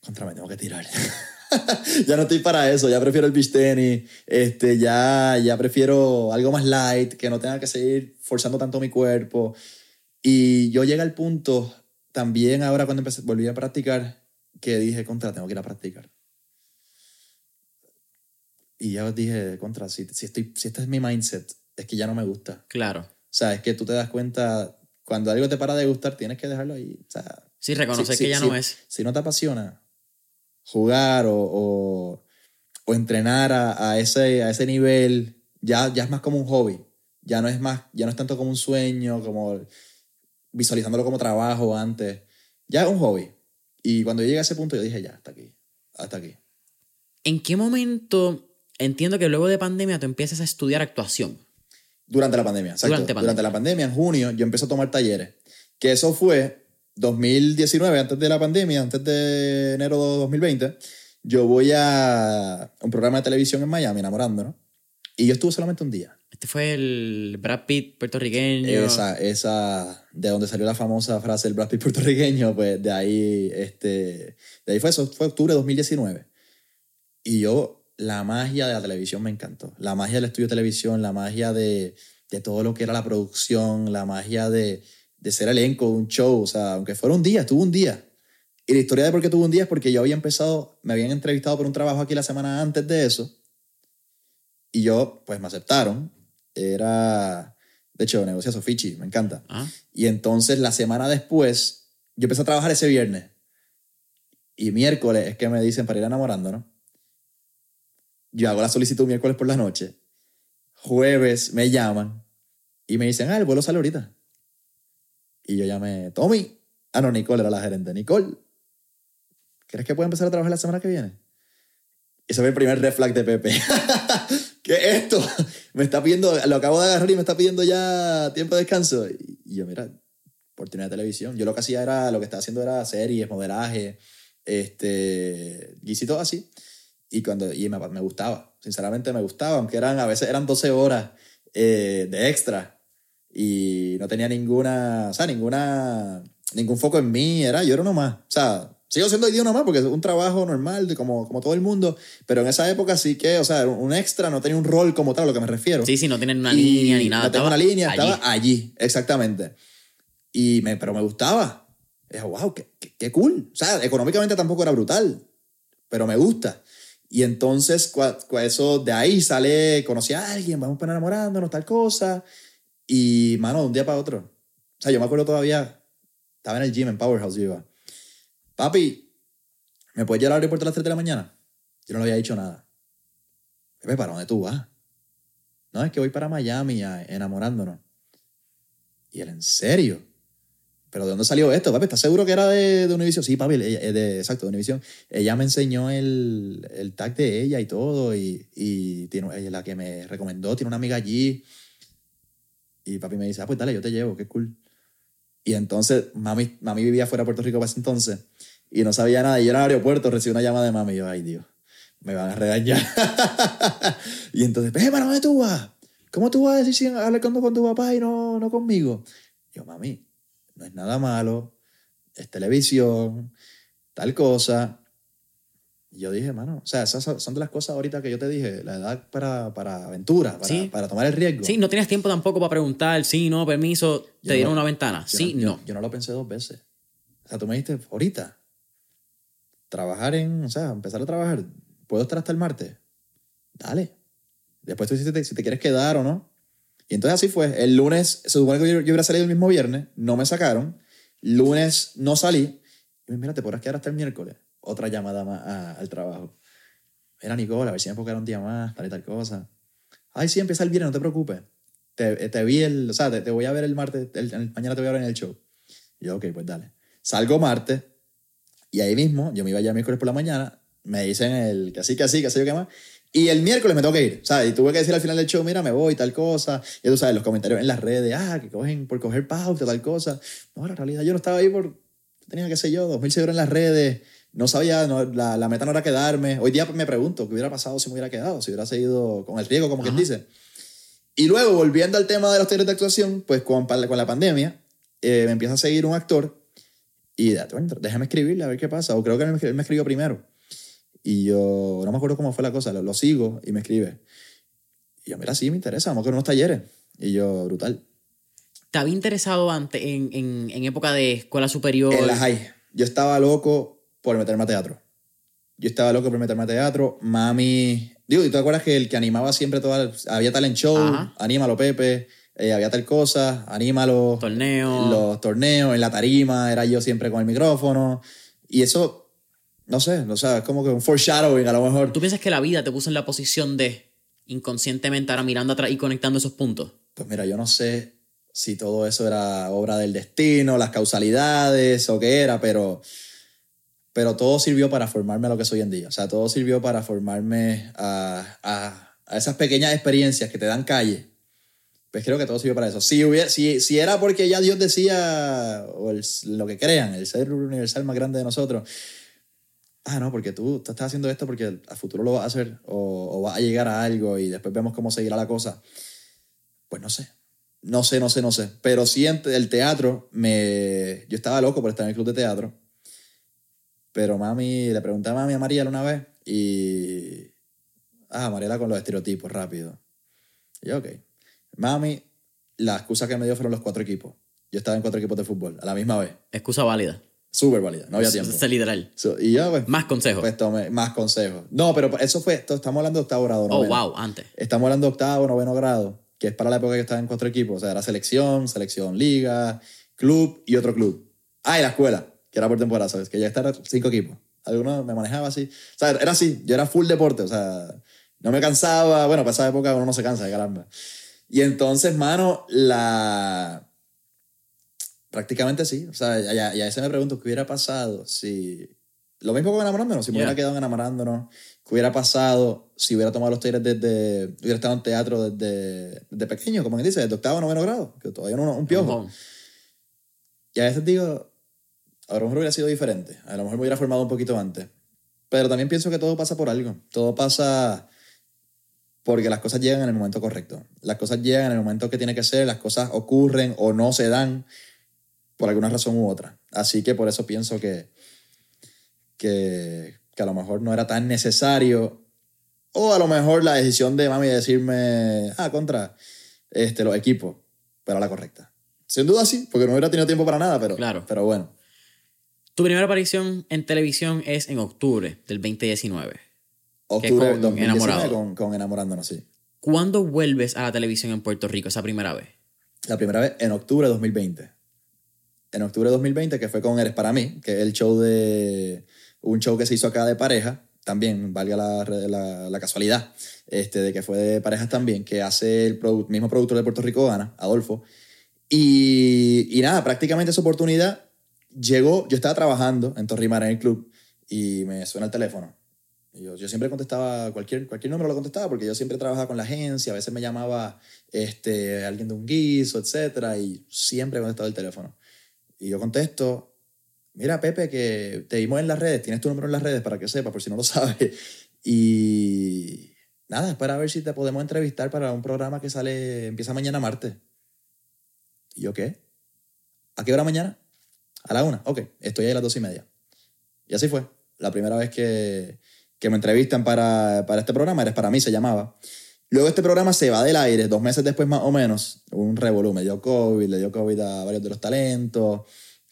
contra me tengo que tirar. <laughs> ya no estoy para eso, ya prefiero el beach tenis, este, ya, ya prefiero algo más light, que no tenga que seguir forzando tanto mi cuerpo. Y yo llegué al punto, también ahora cuando empecé, volví a practicar, que dije, contra, tengo que ir a practicar. Y ya dije, contra, si, si, estoy, si este es mi mindset, es que ya no me gusta. Claro. O sea, es que tú te das cuenta, cuando algo te para de gustar, tienes que dejarlo ahí. O sea, sí, reconocer que ya no es. Si no te apasiona jugar o, o, o entrenar a, a, ese, a ese nivel, ya, ya es más como un hobby. Ya no es más, ya no es tanto como un sueño, como visualizándolo como trabajo antes. Ya es un hobby. Y cuando yo llegué a ese punto, yo dije, ya, hasta aquí, hasta aquí. ¿En qué momento entiendo que luego de pandemia tú empiezas a estudiar actuación. Durante la pandemia, exacto. Durante Durante, pandemia. la pandemia, en junio, yo empecé a tomar talleres. Que eso fue 2019, antes de la pandemia, antes de enero de 2020. Yo voy a un programa de televisión en Miami, enamorándonos. Y yo estuve solamente un día. Este fue el Brad Pitt puertorriqueño. Esa, esa, de donde salió la famosa frase del Brad Pitt puertorriqueño, pues de ahí, este, de ahí fue eso, fue octubre de 2019. Y yo, la magia de la televisión me encantó. La magia del estudio de televisión, la magia de, de todo lo que era la producción, la magia de, de ser elenco de un show. O sea, aunque fuera un día, estuvo un día. Y la historia de por qué tuve un día es porque yo había empezado, me habían entrevistado por un trabajo aquí la semana antes de eso. Y yo, pues me aceptaron. Era, de hecho, negocia Sofichi, me encanta. Ah, Y entonces la semana después, yo empecé a trabajar ese viernes. Y miércoles es que me dicen para ir enamorando, ¿no? Yo hago la solicitud miércoles por la noche. Jueves me llaman y me dicen, ah, el vuelo sale ahorita. Y yo llamé, Tommy. Ah, no, Nicole era la gerente. Nicole, ¿crees que puedo empezar a trabajar la semana que viene? Ese fue el primer red flag de Pepe. <laughs> ¿Qué es esto? Me está pidiendo, lo acabo de agarrar y me está pidiendo ya tiempo de descanso. Y yo, mira, oportunidad de televisión. Yo lo que hacía era, lo que estaba haciendo era series, modelaje, este, guisitos así. Y, cuando, y me, me gustaba, sinceramente me gustaba, aunque eran, a veces eran 12 horas eh, de extra y no tenía ninguna, o sea, ninguna, ningún foco en mí, era, yo era uno más. O sea, sigo siendo idioma más porque es un trabajo normal, de como, como todo el mundo, pero en esa época sí que, o sea, un extra no tenía un rol como tal, a lo que me refiero. sí, sí, no tienen una Y línea ni nada. No estaba una línea, allí. estaba allí, exactamente. Y me, pero me gustaba. Dije, wow, qué, qué, qué cool. O sea, económicamente tampoco era brutal, pero me gusta. Y entonces, cua- cua- eso de ahí sale, conocí a alguien, vamos para enamorándonos, tal cosa. Y, mano, de un día para otro. O sea, yo me acuerdo todavía, estaba en el gym, en Powerhouse, yo iba. Papi, ¿me puedes llevar al aeropuerto a las 3 de la mañana? Yo no le había dicho nada. Pepe, ¿para dónde tú vas? No, es que voy para Miami enamorándonos. Y él, ¿en serio? ¿Pero de dónde salió esto, papi? ¿Estás seguro que era de, de Univision? Sí, papi, ella- eh, de, exacto, de Univision. Ella me enseñó el, el tag de ella y todo, y, y tiene, ella la que me recomendó, tiene una amiga allí. Y papi me dice, ah, pues dale, yo te llevo, qué cool. Y entonces, mami, mami vivía fuera de Puerto Rico para ese entonces, y no sabía nada. Y yo en el aeropuerto recibí una llamada de mami, y yo, ay, Dios, me van a regañar. <laughs> y entonces, "Pepe, ¿para dónde tú vas? ¿Cómo tú vas a decir si hablar con tu papá y no, no conmigo? Yo, mami, no es nada malo, es televisión, tal cosa. Y yo dije, mano, o sea, esas son de las cosas ahorita que yo te dije, la edad para, para aventura, para, Sí. para tomar el riesgo. Sí, no tenías tiempo tampoco para preguntar, sí, no, permiso, Yo te dieron no- una ventana. Sí, no. Yo no lo pensé dos veces. O sea, tú me dijiste, ahorita, trabajar en, o sea, empezar a trabajar, ¿puedo estar hasta el martes? Dale. Después tú dices si te, si te quieres quedar o no. Y entonces así fue. El lunes, se supone que yo, yo hubiera salido el mismo viernes, no me sacaron. Lunes no salí. Y mira, te podrás quedar hasta el miércoles. Otra llamada más a- al trabajo. Mira, Nicole, a ver si me puedo quedar un día más, tal y tal cosa. Ay, sí, empieza el viernes, no te preocupes. Te, te vi el, o sea, te, voy a ver el martes, mañana te voy a ver en el show. Y yo, ok, pues dale. Salgo martes y ahí mismo, yo me iba ya miércoles por la mañana, me dicen el que así, que así, que así, que más. Y el miércoles me tengo que ir, ¿sabes? Y tuve que decir al final del show, mira, me voy, tal cosa. Y tú sabes, los comentarios en las redes, ah, que cogen por coger pauta, tal cosa. No, la realidad, yo no estaba ahí por, tenía, qué sé yo, 2.000 seguidores en las redes. No sabía, no, la, la meta no era quedarme. Hoy día me pregunto, ¿qué hubiera pasado si me hubiera quedado? Si hubiera seguido con el riesgo, como quien Ajá. dice. Y luego, volviendo al tema de los talleres de actuación, pues con, con la pandemia, eh, me empieza a seguir un actor y déjame escribirle a ver qué pasa. O creo que él me escribió primero. Y yo no me acuerdo cómo fue la cosa, lo, lo sigo y me escribe. Y yo, mira, sí, me interesa, vamos a unos talleres. Y yo, brutal. ¿Te había interesado antes en, en, en época de escuela superior? En la high. Yo estaba loco por meterme a teatro. Yo estaba loco por meterme a teatro. Mami. Digo, ¿y tú te acuerdas que el que animaba siempre todas. Había talent show, Ajá. anímalo Pepe, eh, había tal cosa, anímalo. Torneo. Los torneos, en la tarima, era yo siempre con el micrófono. Y eso, no sé, o sea, es como que un foreshadowing a lo mejor. ¿Tú piensas que la vida te puso en la posición de inconscientemente ahora mirando atrás y conectando esos puntos? Pues mira, yo no sé si todo eso era obra del destino, las causalidades o qué era, pero, pero todo sirvió para formarme a lo que soy hoy en día. O sea, todo sirvió para formarme a, a- a esas pequeñas experiencias que te dan calle Pues creo que todo sirvió para eso. Si, hubiera, si, si era porque ya Dios decía, o el- lo que crean, el ser universal más grande de nosotros, ah, no, porque tú, tú estás haciendo esto porque a futuro lo vas a hacer o, o vas a llegar a algo y después vemos cómo seguirá la cosa. Pues no sé. No sé, no sé, no sé. Pero sí, el teatro, me... yo estaba loco por estar en el club de teatro. Pero mami, le pregunté a mami a Mariela una vez y... Ah, Mariela con los estereotipos, rápido. Y yo, ok. Mami, la excusa que me dio fueron los cuatro equipos. Yo estaba en cuatro equipos de fútbol a la misma vez. Excusa válida. Súper válida, no había tiempo. Es literal. So, y yo, pues, Más consejos. pues tomé más consejos. No, pero eso fue, esto- estamos hablando de octavo grado. oh, noveno. wow, antes. Estamos hablando de octavo, noveno grado, que es para la época que estaba en cuatro equipos. O sea, era selección, selección liga, club y otro club. Ah, y la escuela, que era por temporada, ¿sabes? Que ya estaban cinco equipos. Algunos me manejaba así. O sea, era así, yo era full deporte, o sea, no me cansaba. Bueno, para esa época uno no se cansa caramba. Y entonces, mano, la... Prácticamente sí. O sea, ya, ya, ese me pregunto, ¿qué hubiera pasado si... Lo mismo con enamorándonos, si me Yeah. hubiera quedado en enamorándonos, ¿qué hubiera pasado si hubiera tomado los talleres desde... Hubiera estado en teatro desde, desde pequeño, como quien dice, desde octavo, noveno grado, que todavía no un piojo. Y a veces digo, a lo mejor hubiera sido diferente, a lo mejor me hubiera formado un poquito antes. Pero también pienso que todo pasa por algo. Todo pasa porque las cosas llegan en el momento correcto. Las cosas llegan en el momento que tiene que ser, las cosas ocurren o no se dan por alguna razón u otra. Así que por eso pienso que, que, que a lo mejor no era tan necesario. O a lo mejor la decisión de mami de decirme, ah, contra este, los equipos, pero la correcta. Sin duda sí, porque no hubiera tenido tiempo para nada, pero, Claro. pero bueno. Tu primera aparición en televisión es en octubre del 2019. Octubre del 2019 Enamorado. con, con Enamorándonos, sí. ¿Cuándo vuelves a la televisión en Puerto Rico esa primera vez? La primera vez en octubre de 2020. En octubre de 2020, que fue con Eres para mí, que es el show de. Un show que se hizo acá de pareja, también, valga la, la, la casualidad, este, de que fue de parejas también, que hace el produ- mismo productor de Puerto Rico, Ana, Adolfo. Y, y nada, prácticamente esa oportunidad llegó. Yo estaba trabajando en Torrimar en el club y me suena el teléfono. Y yo, yo siempre contestaba, cualquier, cualquier número lo contestaba porque yo siempre trabajaba con la agencia, a veces me llamaba este, alguien de un guiso, etcétera, y siempre he contestado el teléfono. Y yo contesto, mira Pepe, que te vimos en las redes, tienes tu número en las redes para que sepas, por si no lo <laughs> sabes. Y nada, es para ver si te podemos entrevistar para un programa que sale, empieza mañana martes. ¿Y yo qué? ¿A qué hora mañana? A la una. Ok, estoy ahí a las dos y media. Y así fue. La primera vez que, que me entrevistan para, para este programa, Eres para mí, se llamaba. Luego este programa se va del aire, dos meses después más o menos, un revolú, me dio COVID, le dio COVID a varios de los talentos,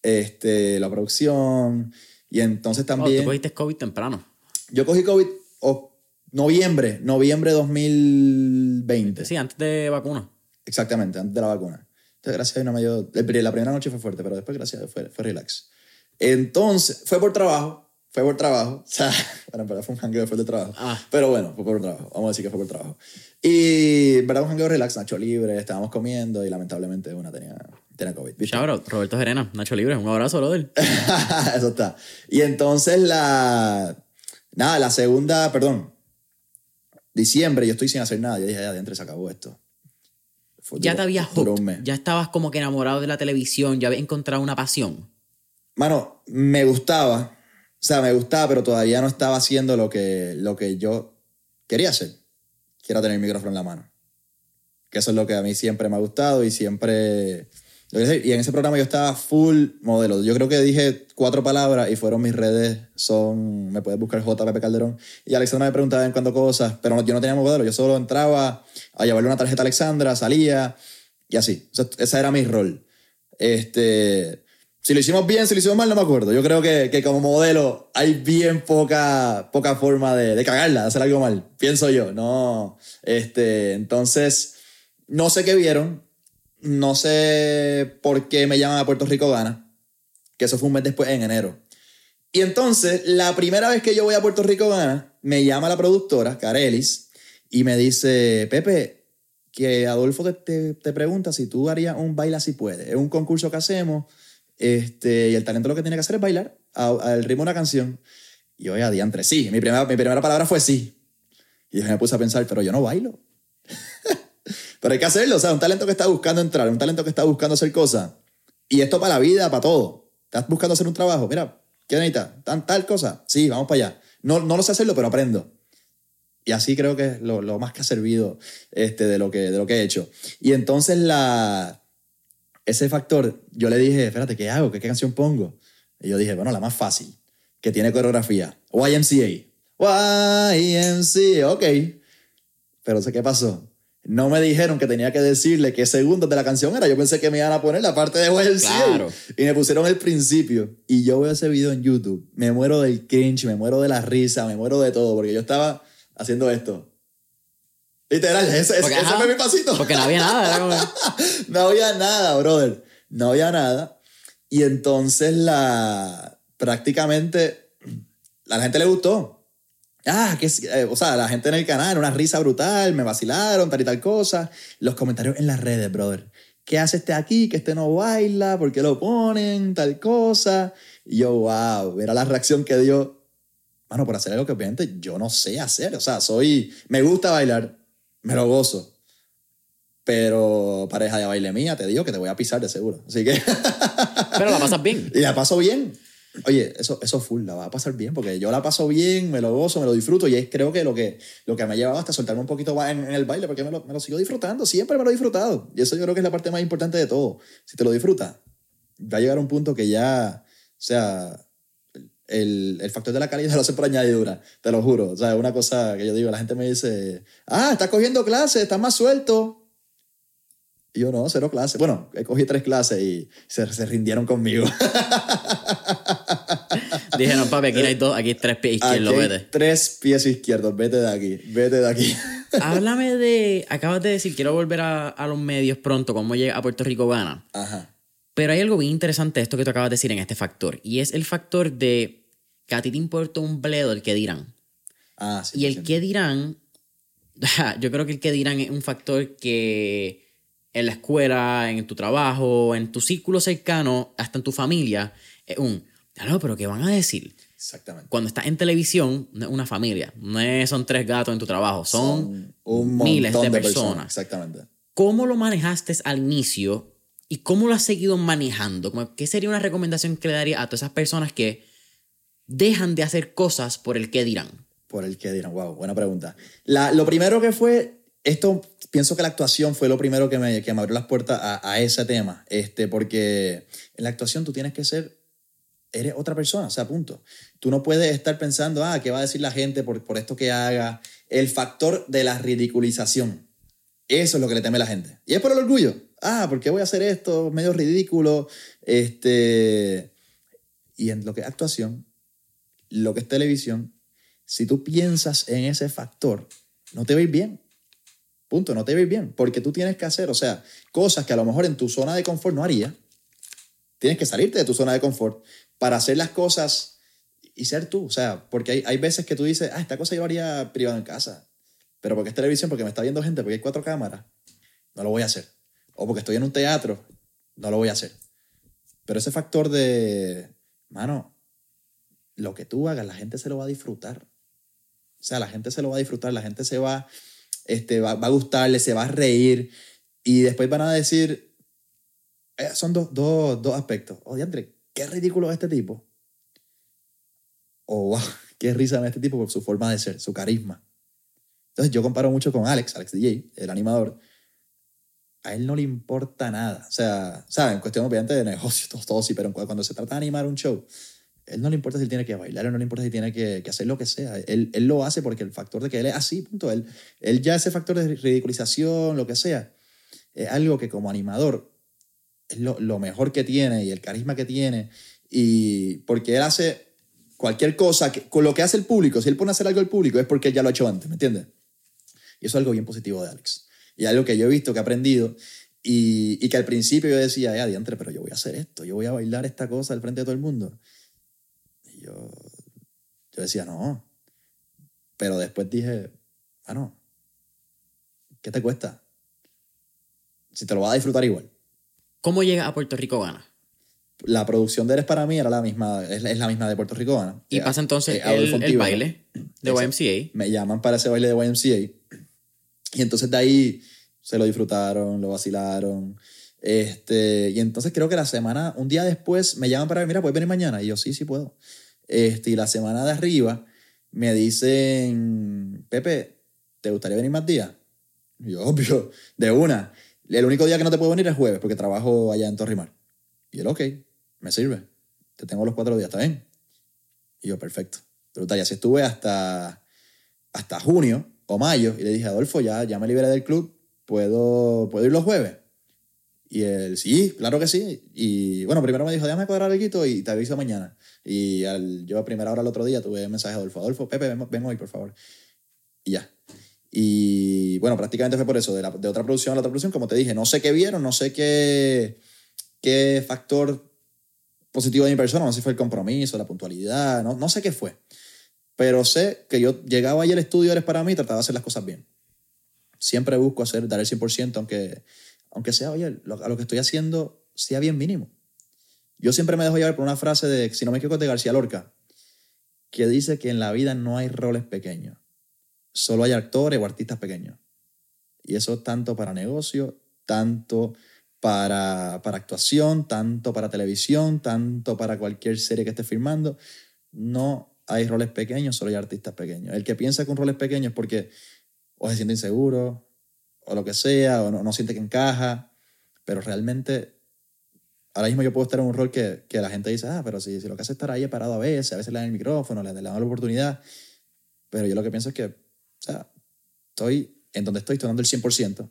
este, la producción, y entonces Oh, también... tú cogiste COVID temprano. Yo cogí COVID o- noviembre, noviembre 2020. Sí, antes de vacuna. Exactamente, antes de la vacuna. Entonces, gracias a Dios no me dio... La primera noche fue fuerte, pero después, gracias a Dios, fue, fue relax. Entonces, fue por trabajo, fue por trabajo. O sea, <laughs> bueno, en verdad fue un hangueo después del trabajo. Ah. Pero bueno, fue por trabajo. Vamos a decir que fue por trabajo. Y, en verdad, un hangueo relax, Nacho libre, estábamos comiendo y lamentablemente una tenía, tenía COVID. ¿viste? Shout Roberto Gerena, Nacho Libre, un abrazo, brother. <laughs> Eso está. Y entonces la... Nada, la segunda, perdón, diciembre, yo estoy sin hacer nada. Yo dije, ya, adentro se acabó esto. Fue- Ya duró- te habías hooked, ya estabas como que enamorado de la televisión, ya habías encontrado una pasión. Mano, me gustaba. O sea, me gustaba, pero todavía no estaba haciendo lo que, lo que yo quería hacer. Quiero tener el micrófono en la mano. Que eso es lo que a mí siempre me ha gustado y siempre... que. Y en ese programa yo estaba full modelo. Yo creo que dije cuatro palabras y fueron mis redes. Son... Me puedes buscar JPP Calderón. Y Alexandra me preguntaba en cuánto cosas, pero yo no tenía modelo. Yo solo entraba a llevarle una tarjeta a Alexandra, salía y así. O ese era mi rol. Este... Si lo hicimos bien, si lo hicimos mal, no me acuerdo. Yo creo que, que como modelo hay bien poca, poca forma de, de cagarla, de hacer algo mal. Pienso yo, no. Este, entonces, no sé qué vieron. No sé por qué me llaman a Puerto Rico Gana. Que eso fue un mes después, en enero. Y entonces, la primera vez que yo voy a Puerto Rico Gana, me llama la productora, Carelis, y me dice, Pepe, que Adolfo te, te, te pregunta si tú harías un baila si puedes. Es un concurso que hacemos este, y el talento lo que tiene que hacer es bailar al ritmo de una canción. Y yo, ya, diantre, sí. Mi primera, mi primera palabra fue sí. Y me puse a pensar, pero yo no bailo. <laughs> Pero hay que hacerlo, o sea, un talento que está buscando entrar, un talento que está buscando hacer cosas. Y esto para la vida, para todo. Estás buscando hacer un trabajo, mira, ¿qué necesitas? ¿Tan, tal cosa? Sí, vamos para allá. No, no lo sé hacerlo, pero aprendo. Y así creo que es lo, lo más que ha servido este, de, lo que, de lo que he hecho. Y entonces la, ese factor, yo le dije, espérate, ¿qué hago? ¿Qué, qué canción pongo? Y yo dije, bueno, la más fácil, que tiene coreografía. YMCA. YMCA, ok. Pero sé qué pasó. No me dijeron que tenía que decirle qué segundos de la canción era. Yo pensé que me iban a poner la parte de YMCA. Claro. Y me pusieron el principio. Y yo veo ese video en YouTube. Me muero del cringe, me muero de la risa, me muero de todo. Porque yo estaba haciendo esto. Literal, ese, Porque, ese ajá, fue mi pasito. Porque no había nada. Era como- <laughs> no había nada, brother. No había nada. Y entonces la prácticamente a la gente le gustó. Ah, que eh, o sea, la gente en el canal, una risa brutal, me vacilaron, tal y tal cosa. Los comentarios en las redes, brother. ¿Qué hace este aquí? Que este no baila, ¿por qué lo ponen? Tal cosa. Y yo, wow, mira la reacción que dio. Mano, por hacer algo que obviamente yo no sé hacer. O sea, soy. Me gusta bailar, me lo gozo. Pero pareja de baile mía, te digo que te voy a pisar de seguro. Así que. <laughs> Pero la pasas bien. y la paso bien. Oye, eso, eso full, la va a pasar bien, porque yo la paso bien, me lo gozo, me lo disfruto, y es creo que lo que, lo que me ha llevado hasta soltarme un poquito en, en el baile, porque me lo, me lo sigo disfrutando, siempre me lo he disfrutado. Y eso yo creo que es la parte más importante de todo. Si te lo disfrutas, va a llegar un punto que ya, o sea, el, el factor de la calidad lo hace por añadidura, te lo juro. O sea, una cosa que yo digo, la gente me dice, ah, estás cogiendo clases, estás más suelto. Y yo no, cero clases. Bueno, cogí tres clases y se, se rindieron conmigo. <laughs> Dije, no, papi, aquí hay dos, aquí hay tres pies izquierdos, Aquí vete. Tres pies izquierdos, vete de aquí, vete de aquí. <laughs> Háblame de. Acabas de decir, quiero volver a, a los medios pronto, cómo llega a Puerto Rico gana. Ajá. Pero hay algo bien interesante de esto que tú acabas de decir en este factor. Y es el factor de que a ti te importa un bledo el que dirán. Ah, sí. Y el que dirán, <laughs> yo creo que el que dirán es un factor que en la escuela, en tu trabajo, en tu círculo cercano, hasta en tu familia, es un, claro, pero ¿qué van a decir? Exactamente. Cuando estás en televisión, no es una familia, no es- son tres gatos en tu trabajo, son, un miles de personas. Exactamente. ¿Cómo lo manejaste al inicio y cómo lo has seguido manejando? ¿Qué sería una recomendación que le daría a todas esas personas que dejan de hacer cosas por el que dirán? Por el que dirán, wow, buena pregunta. Lo primero que fue, esto, pienso que la actuación fue lo primero que me, que me abrió las puertas a, a ese tema, este, porque en la actuación tú tienes que ser, eres otra persona, o sea, punto. Tú no puedes estar pensando, ah, ¿qué va a decir la gente por, por esto que haga? El factor de la ridiculización. Eso es lo que le teme la gente. Y es por el orgullo. Ah, ¿por qué voy a hacer esto? Medio ridículo. Este... Y en lo que es actuación, lo que es televisión, si tú piensas en ese factor, no te veis bien. Punto, no te veis bien. Porque tú tienes que hacer, o sea, cosas que a lo mejor en tu zona de confort no harías. Tienes que salirte de tu zona de confort para hacer las cosas y ser tú. O sea, porque hay, hay veces que tú dices, ah, esta cosa yo lo haría privado en casa. Pero porque es televisión, porque me está viendo gente, porque hay cuatro cámaras, no lo voy a hacer. O porque estoy en un teatro, no lo voy a hacer. Pero ese factor de, mano, lo que tú hagas, la gente se lo va a disfrutar. O sea, la gente se lo va a disfrutar, la gente se va, este, va, va a gustarle, se va a reír. Y después van a decir, eh, son dos, dos, dos aspectos. Oh, diantre, qué ridículo es este tipo. O wow, <laughs> qué risa en este tipo por su forma de ser, su carisma. Entonces yo comparo mucho con Alex, Alex DJ, el animador. A él no le importa nada. O sea, ¿saben? En cuestión obviamente de negocios, <laughs> todo, todo sí, pero cuando se trata de animar un show, él no le importa si él tiene que bailar, él no le importa si tiene que, que hacer lo que sea. Él, él, lo hace porque el factor de que él es así, punto. Él, él ya ese factor de ridiculización, lo que sea, es algo que como animador es lo, lo mejor que tiene y el carisma que tiene. Y porque él hace cualquier cosa, que, con lo que hace el público, si él pone a hacer algo al público es porque él ya lo ha hecho antes, ¿me entiendes? Y eso es algo bien positivo de Alex. Y algo que yo he visto, que he aprendido, y, y que al principio yo decía, ya, diantre, pero yo voy a hacer esto, yo voy a bailar esta cosa al frente de todo el mundo. Y yo, yo decía, no. Pero después dije, ah, no. ¿Qué te cuesta? Si te lo vas a disfrutar igual. ¿Cómo llega a Puerto Rico Gana? La producción de Eres para mí era la misma, es, la- es la misma de Puerto Rico Gana. Y Eh, pasa entonces eh, el, el baile de. YMCA. me llaman para ese baile de YMCA. Y entonces de ahí se lo disfrutaron, lo vacilaron. Este, y entonces creo que la semana, un día después, me llaman para ver, mira, ¿puedes venir mañana? Y yo, sí, sí puedo. Este, y la semana de arriba me dicen, Pepe, ¿te gustaría venir más días? Y yo, obvio, de una. El único día que no te puedo venir es jueves, porque trabajo allá en Torrimar. Y él, ok, me sirve. Te tengo los cuatro días, ¿está bien? Y yo, perfecto. Brutal. Y así estuve hasta, hasta junio o mayo. Y le dije, Adolfo, ya, ya me liberé del club. ¿Puedo, ¿Puedo ir los jueves? Y él, sí, claro que sí. Y bueno, primero me dijo, déjame cuadrar guito y te aviso mañana. Y al, yo a primera hora el otro día tuve un mensaje de Adolfo, Adolfo, Pepe, ven, ven hoy, por favor. Y ya. Y bueno, prácticamente fue por eso, de, la, de otra producción a la otra producción, como te dije, no sé qué vieron, no sé qué, qué factor positivo de mi persona, no sé si fue el compromiso, la puntualidad, no, no sé qué fue. Pero sé que yo llegaba ahí al estudio, eres para mí, trataba de hacer las cosas bien. Siempre busco hacer, dar el 100%, aunque, aunque sea, oye, a lo que estoy haciendo sea bien mínimo. Yo siempre me dejo llevar por una frase de, si no me equivoco, de García Lorca, que dice que en la vida no hay roles pequeños, solo hay actores o artistas pequeños. Y eso tanto para negocio, tanto para, para actuación, tanto para televisión, tanto para cualquier serie que esté filmando. No hay roles pequeños, solo hay artistas pequeños. El que piensa que un rol es pequeño es porque o se siente inseguro, o lo que sea, o no, siente que encaja, pero realmente ahora mismo yo puedo estar en un rol que, que la gente dice, ah, pero si, si lo que hace es estar ahí parado a veces, a veces le dan el micrófono, le, le dan la oportunidad, pero yo lo que pienso es que, o sea, estoy en donde estoy, estoy dando el 100%.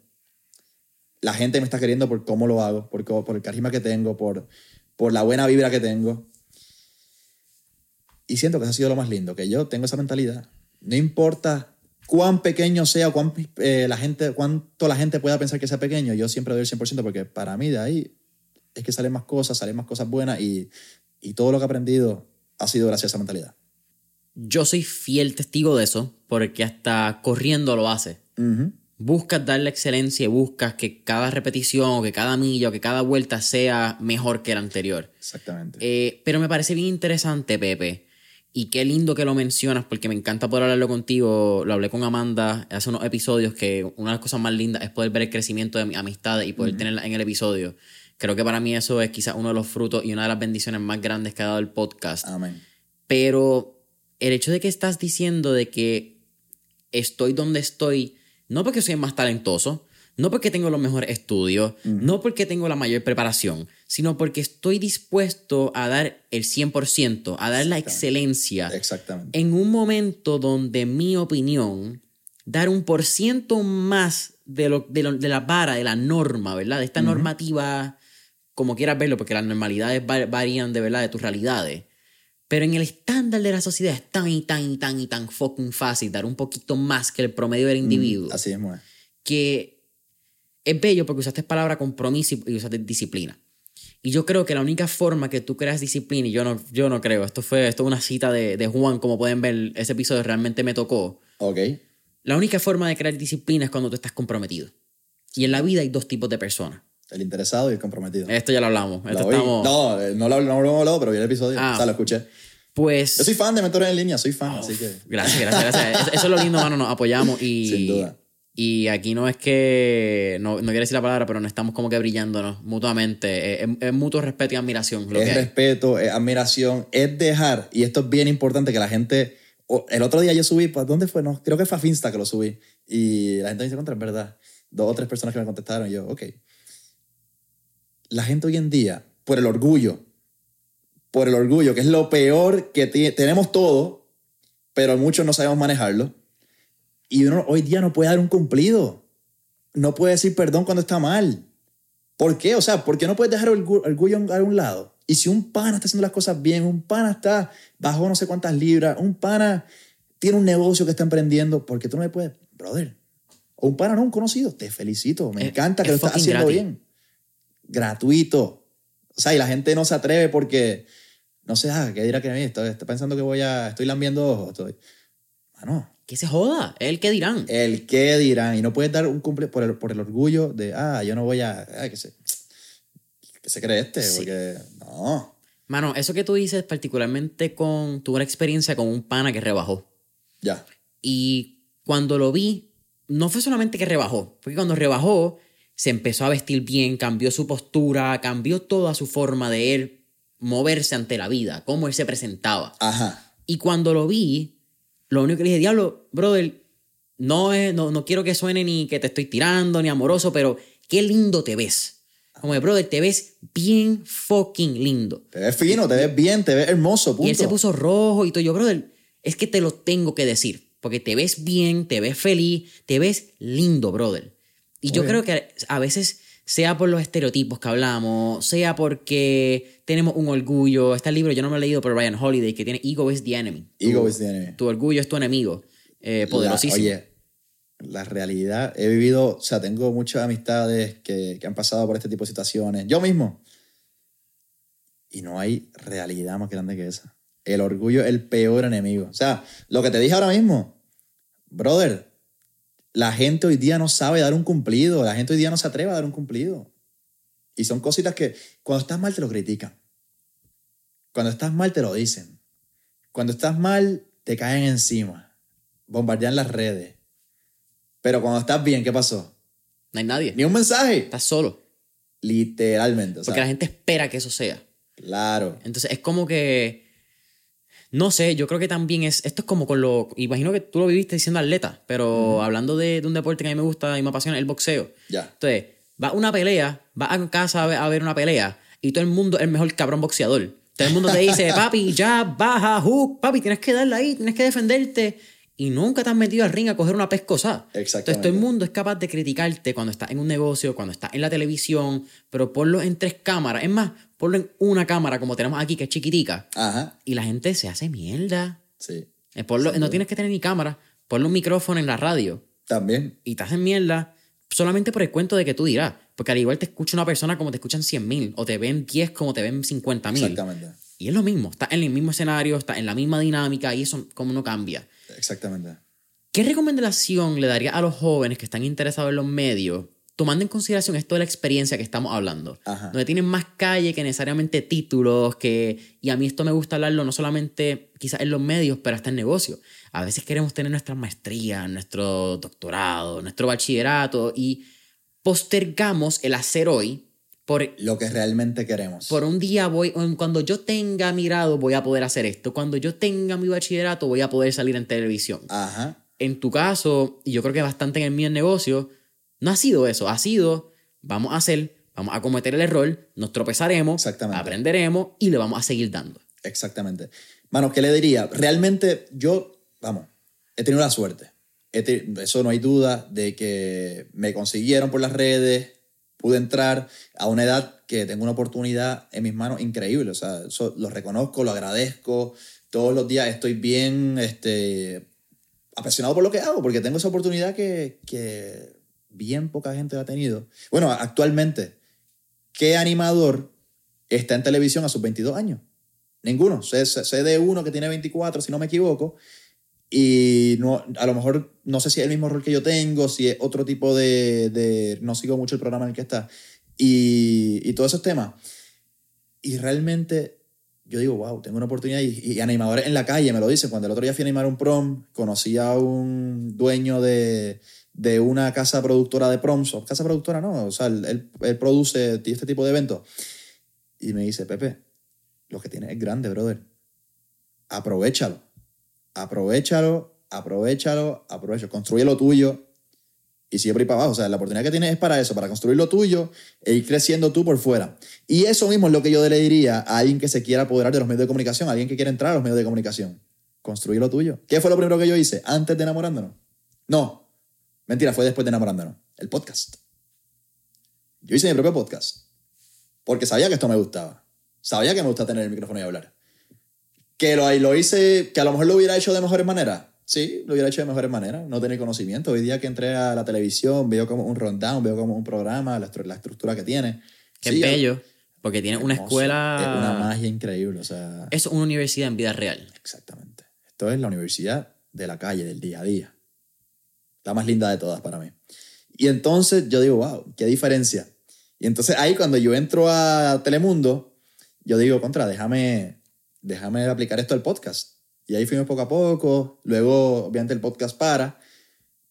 La gente me está queriendo por cómo lo hago, por, por el carisma que tengo, por, por la buena vibra que tengo. Y siento que eso ha sido lo más lindo, que yo tengo esa mentalidad. No importa cuán pequeño sea, cuán, eh, la gente, cuánto la gente pueda pensar que sea pequeño, yo siempre doy el 100% porque para mí de ahí es que salen más cosas, salen más cosas buenas y, y todo lo que he aprendido ha sido gracias a esa mentalidad. Yo soy fiel testigo de eso, porque hasta corriendo lo hace. Ujú. Buscas dar la excelencia y buscas que cada repetición, o que cada milla, o que cada vuelta sea mejor que la anterior. Exactamente. Eh, pero me parece bien interesante, Pepe. Y qué lindo que lo mencionas, porque me encanta poder hablarlo contigo. Lo hablé con Amanda hace unos episodios, que una de las cosas más lindas es poder ver el crecimiento de mis amistades y poder tenerla en el episodio. Creo que para mí eso es quizás uno de los frutos y una de las bendiciones más grandes que ha dado el podcast. Amén. Pero el hecho de que estás diciendo de que estoy donde estoy, no porque soy más talentoso, no porque tengo los mejores estudios, no porque tengo la mayor preparación, sino porque estoy dispuesto a dar el 100%, a dar la excelencia Exactamente. en un momento donde mi opinión, dar un por ciento más de, lo, de, lo- de la vara, de la norma, ¿verdad? De esta normativa, como quieras verlo, porque las normalidades va- varían de verdad de tus realidades. Pero en el estándar de la sociedad es tan y tan y tan y tan fucking fácil dar un poquito más que el promedio del individuo. Así es. que es bello porque usaste palabra compromiso y usaste disciplina. Y yo creo que la única forma que tú creas disciplina, y yo no, yo no creo, esto fue esto es una cita de, de Juan, como pueden ver, ese episodio realmente me tocó. Ok. La única forma de crear disciplina es cuando tú estás comprometido. Y en la vida hay dos tipos de personas. El interesado y el comprometido. Esto ya lo hablamos. Lo Esto oí. estamos, No, eh, no lo, no lo hemos hablado, pero vi el episodio. Ah. O sea, lo escuché. Pues. Yo soy fan de Mentores en Línea, soy fan, así que... Gracias, gracias, gracias. Eso es lo lindo, mano. Nos apoyamos y. <laughs> Sin duda. Y aquí no es que. No, no quiero decir la palabra, pero no estamos como que brillándonos mutuamente. Es, es- es mutuo respeto y admiración lo es que respeto, es admiración, es dejar, y esto es bien importante que la gente. El otro día yo subí, ¿para dónde fue? No, creo que fue a Finsta que lo subí. Y la gente me dice, contra, es verdad. Dos o tres personas que me contestaron, y yo, ok. La gente hoy en día, por el orgullo, por el orgullo, que es lo peor que tenemos todo, pero muchos no sabemos manejarlo. Y uno hoy día no puede dar un cumplido. No puede decir perdón cuando está mal. ¿Por qué? O sea, ¿por qué no puedes dejar el orgu- orgullo a un lado? Y si un pana está haciendo las cosas bien, un pana está bajo no sé cuántas libras, un pana tiene un negocio que está emprendiendo, ¿por qué tú no le puedes, brother? O un pana no, un conocido, te felicito, me Es- encanta que es lo estás haciendo gratis. bien. Gratuito. O sea, y la gente no se atreve porque, no sé, ah, ¿qué dirá que a mí? Estoy, estoy pensando que voy a, estoy lambiendo ojos. Estoy, mano, Que se joda. El que dirán. el qué dirán. Y no puedes dar un cumple por el, por el orgullo de, ah, yo no voy a, ay, que se, que se cree este, Sí. porque no. Mano, eso que tú dices, particularmente con. Tuve una experiencia con un pana que rebajó. Ya. Y cuando lo vi, no fue solamente que rebajó, porque cuando rebajó se empezó a vestir bien, cambió su postura, cambió toda su forma de él moverse ante la vida, cómo él se presentaba. Ajá. Y cuando lo vi, lo único que le dije, diablo, brother, no, es, no, no quiero que suene ni que te estoy tirando, ni amoroso, pero qué lindo te ves. Como de, brother, te ves bien fucking lindo. Te ves fino, te ves bien, te ves hermoso, punto. Y él se puso rojo y todo. Yo, brother, es que te lo tengo que decir. Porque te ves bien, te ves feliz, te ves lindo, brother. Y yo creo que a veces, sea por los estereotipos que hablamos, sea porque tenemos un orgullo. Está el libro, yo no me lo he leído, pero Ryan Holiday, que tiene Ego is the Enemy. Ego Tu- is the enemy. Tu orgullo es tu enemigo. Eh, poderosísimo. La- oye, la realidad, he vivido, o sea, tengo muchas amistades que, que han pasado por este tipo de situaciones. Yo mismo. Y no hay realidad más grande que esa. El orgullo es el peor enemigo. O sea, lo que te dije ahora mismo, brother, la gente hoy día no sabe dar un cumplido, la gente hoy día no se atreve a dar un cumplido. Y son cositas que cuando estás mal te lo critican. Cuando estás mal te lo dicen. Cuando estás mal te caen encima. Bombardean las redes. Pero cuando estás bien, ¿qué pasó? No hay nadie. Ni un mensaje. Estás solo. Literalmente. O sea, Porque la gente espera que eso sea. Claro. Entonces es como que. No sé, yo creo que también es. Esto es como con lo. Imagino que tú lo viviste diciendo atleta, pero hablando de, de un deporte que a mí me gusta y me apasiona, el boxeo. Ya. Entonces, va a una pelea, va a casa a ver, a ver una pelea y todo el mundo es el mejor cabrón boxeador. Todo el mundo te dice, <laughs> papi, ya, baja, hook, papi, tienes que darle ahí, tienes que defenderte. Y nunca te has metido al ring a coger una pescosa. Entonces todo el mundo es capaz de criticarte cuando estás en un negocio, cuando estás en la televisión, pero ponlo en tres cámaras. Es más, ponlo en una cámara como tenemos aquí, que es chiquitica. Ajá. Y la gente se hace mierda. Sí. Eh, ponlo- no tienes que tener ni cámara, ponle un micrófono en la radio También. y te hacen mierda solamente por el cuento de que tú dirás. Porque al igual te escucha una persona como te escuchan 100 mil, o te ven 10 como te ven 50 mil. Exactamente. Y es lo mismo, estás en el mismo escenario, estás en la misma dinámica y eso como no cambia. Exactamente. ¿Qué recomendación le daría a los jóvenes que están interesados en los medios, tomando en consideración esto de la experiencia que estamos hablando? Ajá. Donde tienen más calle que necesariamente títulos, que, y a mí esto me gusta hablarlo no solamente quizás en los medios, pero hasta en negocios. A veces queremos tener nuestras maestrías, nuestro doctorado, nuestro bachillerato y postergamos el hacer hoy por Lo que realmente queremos. por un día voy, cuando yo tenga mi grado voy a poder hacer esto, cuando yo tenga mi bachillerato voy a poder salir en televisión Ajá. en tu caso, y yo creo que bastante en el mío negocio, no ha sido eso. Ha sido, vamos a hacer, vamos a cometer el error, nos tropezaremos, Exactamente. aprenderemos y le vamos a seguir dando. Exactamente. Mano, ¿qué le diría? Realmente yo, vamos, he tenido la suerte. Eso no hay duda de que me consiguieron por las redes, pude entrar a una edad que tengo una oportunidad en mis manos increíble. O sea, eso lo reconozco, lo agradezco. Todos los días estoy bien este, apasionado por lo que hago, porque tengo esa oportunidad que, que bien poca gente ha tenido. Bueno, actualmente, ¿qué animador está en televisión a sus 22 años? Ninguno. Sé, sé- de uno que tiene 24, si no me equivoco. Y no, a lo mejor no sé si es el mismo rol que yo tengo, si es otro tipo de... de- no sigo mucho el programa en el que está. Y, y todos esos temas. Y realmente yo digo, wow, tengo una oportunidad. Y, y animadores en la calle me lo dicen. Cuando el otro día fui a animar un prom, conocí a un dueño de, de una casa productora de proms. o Casa productora no, o sea, él, él- produce este tipo de eventos. Y me dice, Pepe, lo que tienes es grande, brother. Aprovechalo. Aprovechalo, aprovechalo, aprovechalo. Construye lo tuyo y sigue por ahí para abajo. O sea, la oportunidad que tienes es para eso, para construir lo tuyo e ir creciendo tú por fuera. Y eso mismo es lo que yo le diría a alguien que se quiera apoderar de los medios de comunicación, a alguien que quiera entrar a los medios de comunicación. Construye lo tuyo. ¿Qué fue lo primero que yo hice antes de enamorándonos? No, mentira, fue después de enamorándonos. El podcast. Yo hice mi propio podcast porque sabía que esto me gustaba. Sabía que me gusta tener el micrófono y hablar. Que lo, lo hice, que a lo mejor lo hubiera hecho de mejores maneras. Sí, lo hubiera hecho de mejores maneras. No tenía conocimiento. Hoy día que entré a la televisión, veo como un rundown, veo como un programa, la, estru- la estructura que tiene. Qué Sí, bello, porque tiene una escuela... Es una magia increíble. O sea, es una universidad en vida real. exactamente. Esto es la universidad de la calle, del día a día. La más linda de todas para mí. Y entonces yo digo, wow, qué diferencia. Y entonces ahí cuando yo entro a Telemundo, yo digo, contra, déjame, déjame aplicar esto al podcast. Y ahí fuimos poco a poco. Luego, obviamente, el podcast para.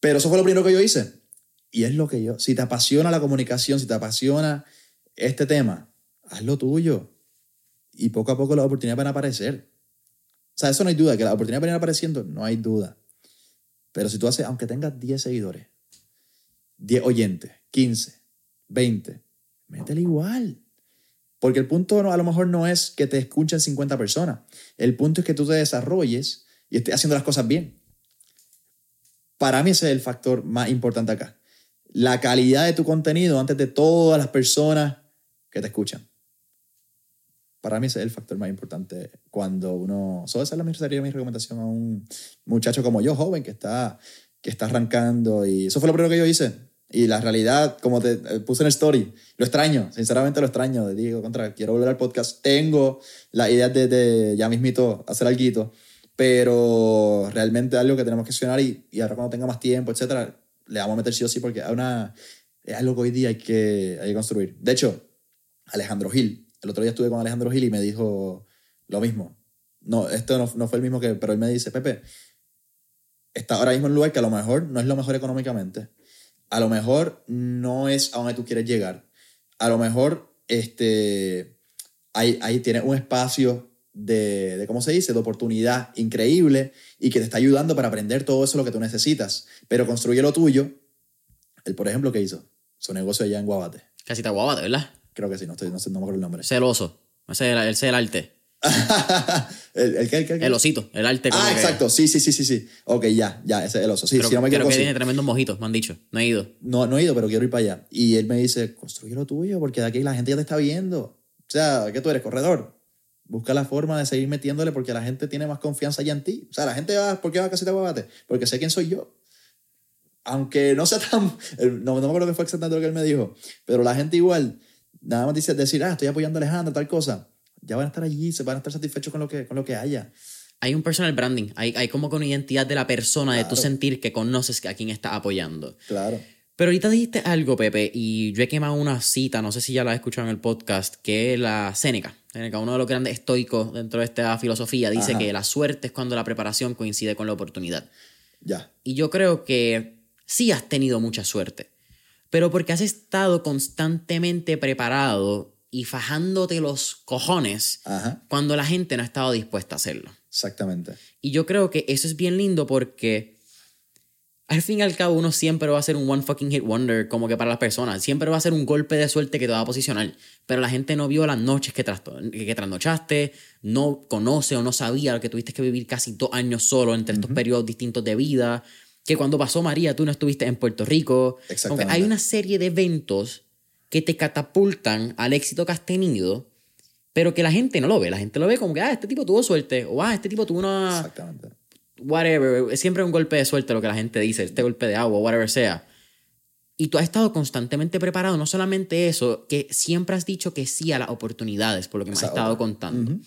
Pero eso fue lo primero que yo hice. Y es lo que yo, si te apasiona la comunicación, si te apasiona este tema, haz lo tuyo. Y poco a poco las oportunidades van a aparecer. O sea, eso no hay duda, que las oportunidades van a ir apareciendo, no hay duda. Pero si tú haces, aunque tengas 10 seguidores, 10 oyentes, 15, 20, métele igual. Porque el punto a lo mejor no es que te escuchen 50 personas. El punto es que tú te desarrolles y estés haciendo las cosas bien. Para mí ese es el factor más importante acá. La calidad de tu contenido antes de todas las personas que te escuchan. Para mí es el factor más importante cuando uno... Eso esa es sería mi recomendación a un muchacho como yo, joven, que está, que está arrancando. Y eso fue lo primero que yo hice. Y la realidad, como te eh, puse en el story, lo extraño, sinceramente lo extraño. Digo, contra, quiero volver al podcast. Tengo la idea de, de ya mismito hacer algo, pero realmente algo que tenemos que accionar y, y ahora cuando tenga más tiempo, etcétera, le vamos a meter sí o sí porque hay una, es algo que hoy día hay que, hay que construir. De hecho, Alejandro Gil, el otro día estuve con Alejandro Gil y me dijo lo mismo. No, esto no, no fue el mismo que, pero él me dice, Pepe, está ahora mismo en un lugar que a lo mejor no es lo mejor económicamente, a lo mejor no es a donde tú quieres llegar. A lo mejor este, ahí, ahí tienes un espacio de, de, ¿cómo se dice?, de oportunidad increíble y que te está ayudando para aprender todo eso lo que tú necesitas. Pero construye lo tuyo. Él, por ejemplo, ¿qué hizo? Su negocio allá en Guabate. Casi está Guabate, ¿verdad? Creo que sí, no, estoy, no, sé, no me acuerdo el nombre. Celoso. Ese es <laughs> el, el arte. ¿El, el, el, el, osito, el arte. Ah, exacto, sí, sí, sí, sí, sí. Ok, ya, ya, ese es el oso. Sí, creo, si no me creo que tiene tremendos mojitos, me han dicho. No he ido. No, no he ido, pero quiero ir para allá. Y él me dice, construye lo tuyo, porque de aquí la gente ya te está viendo. O sea, ¿qué tú eres? Corredor. Busca la forma de seguir metiéndole porque la gente tiene más confianza ya en ti. O sea, la gente va, ¿por qué va a Casita Guabate? Porque sé quién soy yo. Aunque no sea tan... <laughs> No, no me acuerdo qué fue exactamente lo que él me dijo, pero la gente igual, nada más dice decir, ah, estoy apoyando a Alejandro, tal cosa. Ya van a estar allí, se van a estar satisfechos con lo que, con lo que haya. Hay un personal branding, hay, hay como una identidad de la persona, claro. de tú sentir que conoces a quién está apoyando. Claro. Pero ahorita dijiste algo, Pepe, y yo he quemado una cita, no sé si ya la has escuchado en el podcast, que es la Séneca. Séneca, uno de los grandes estoicos dentro de esta filosofía, dice Ajá. que la suerte es cuando la preparación coincide con la oportunidad. Ya. Y yo creo que sí has tenido mucha suerte, pero porque has estado constantemente preparado y fajándote los cojones Ajá. cuando la gente no ha estado dispuesta a hacerlo. Exactamente. Y yo creo que eso es bien lindo porque al fin y al cabo uno siempre va a ser un one fucking hit wonder como que para las personas. Siempre va a ser un golpe de suerte que te va a posicionar. Pero la gente no vio las noches que, tras, que trasnochaste, no conoce o no sabía que tuviste que vivir casi dos años solo entre estos uh -huh. periodos distintos de vida. Que cuando pasó María tú no estuviste en Puerto Rico. Exactamente. hay una serie de eventos que te catapultan al éxito que has tenido pero que la gente no lo ve. La gente lo ve como que, ah, este tipo tuvo suerte, o ah, este tipo tuvo una. Exactamente. Whatever. Es siempre un golpe de suerte lo que la gente dice, este golpe de agua, whatever sea. Y tú has estado constantemente preparado, no solamente eso, que siempre has dicho que sí a las oportunidades, por lo que me has estado contando. Uh -huh.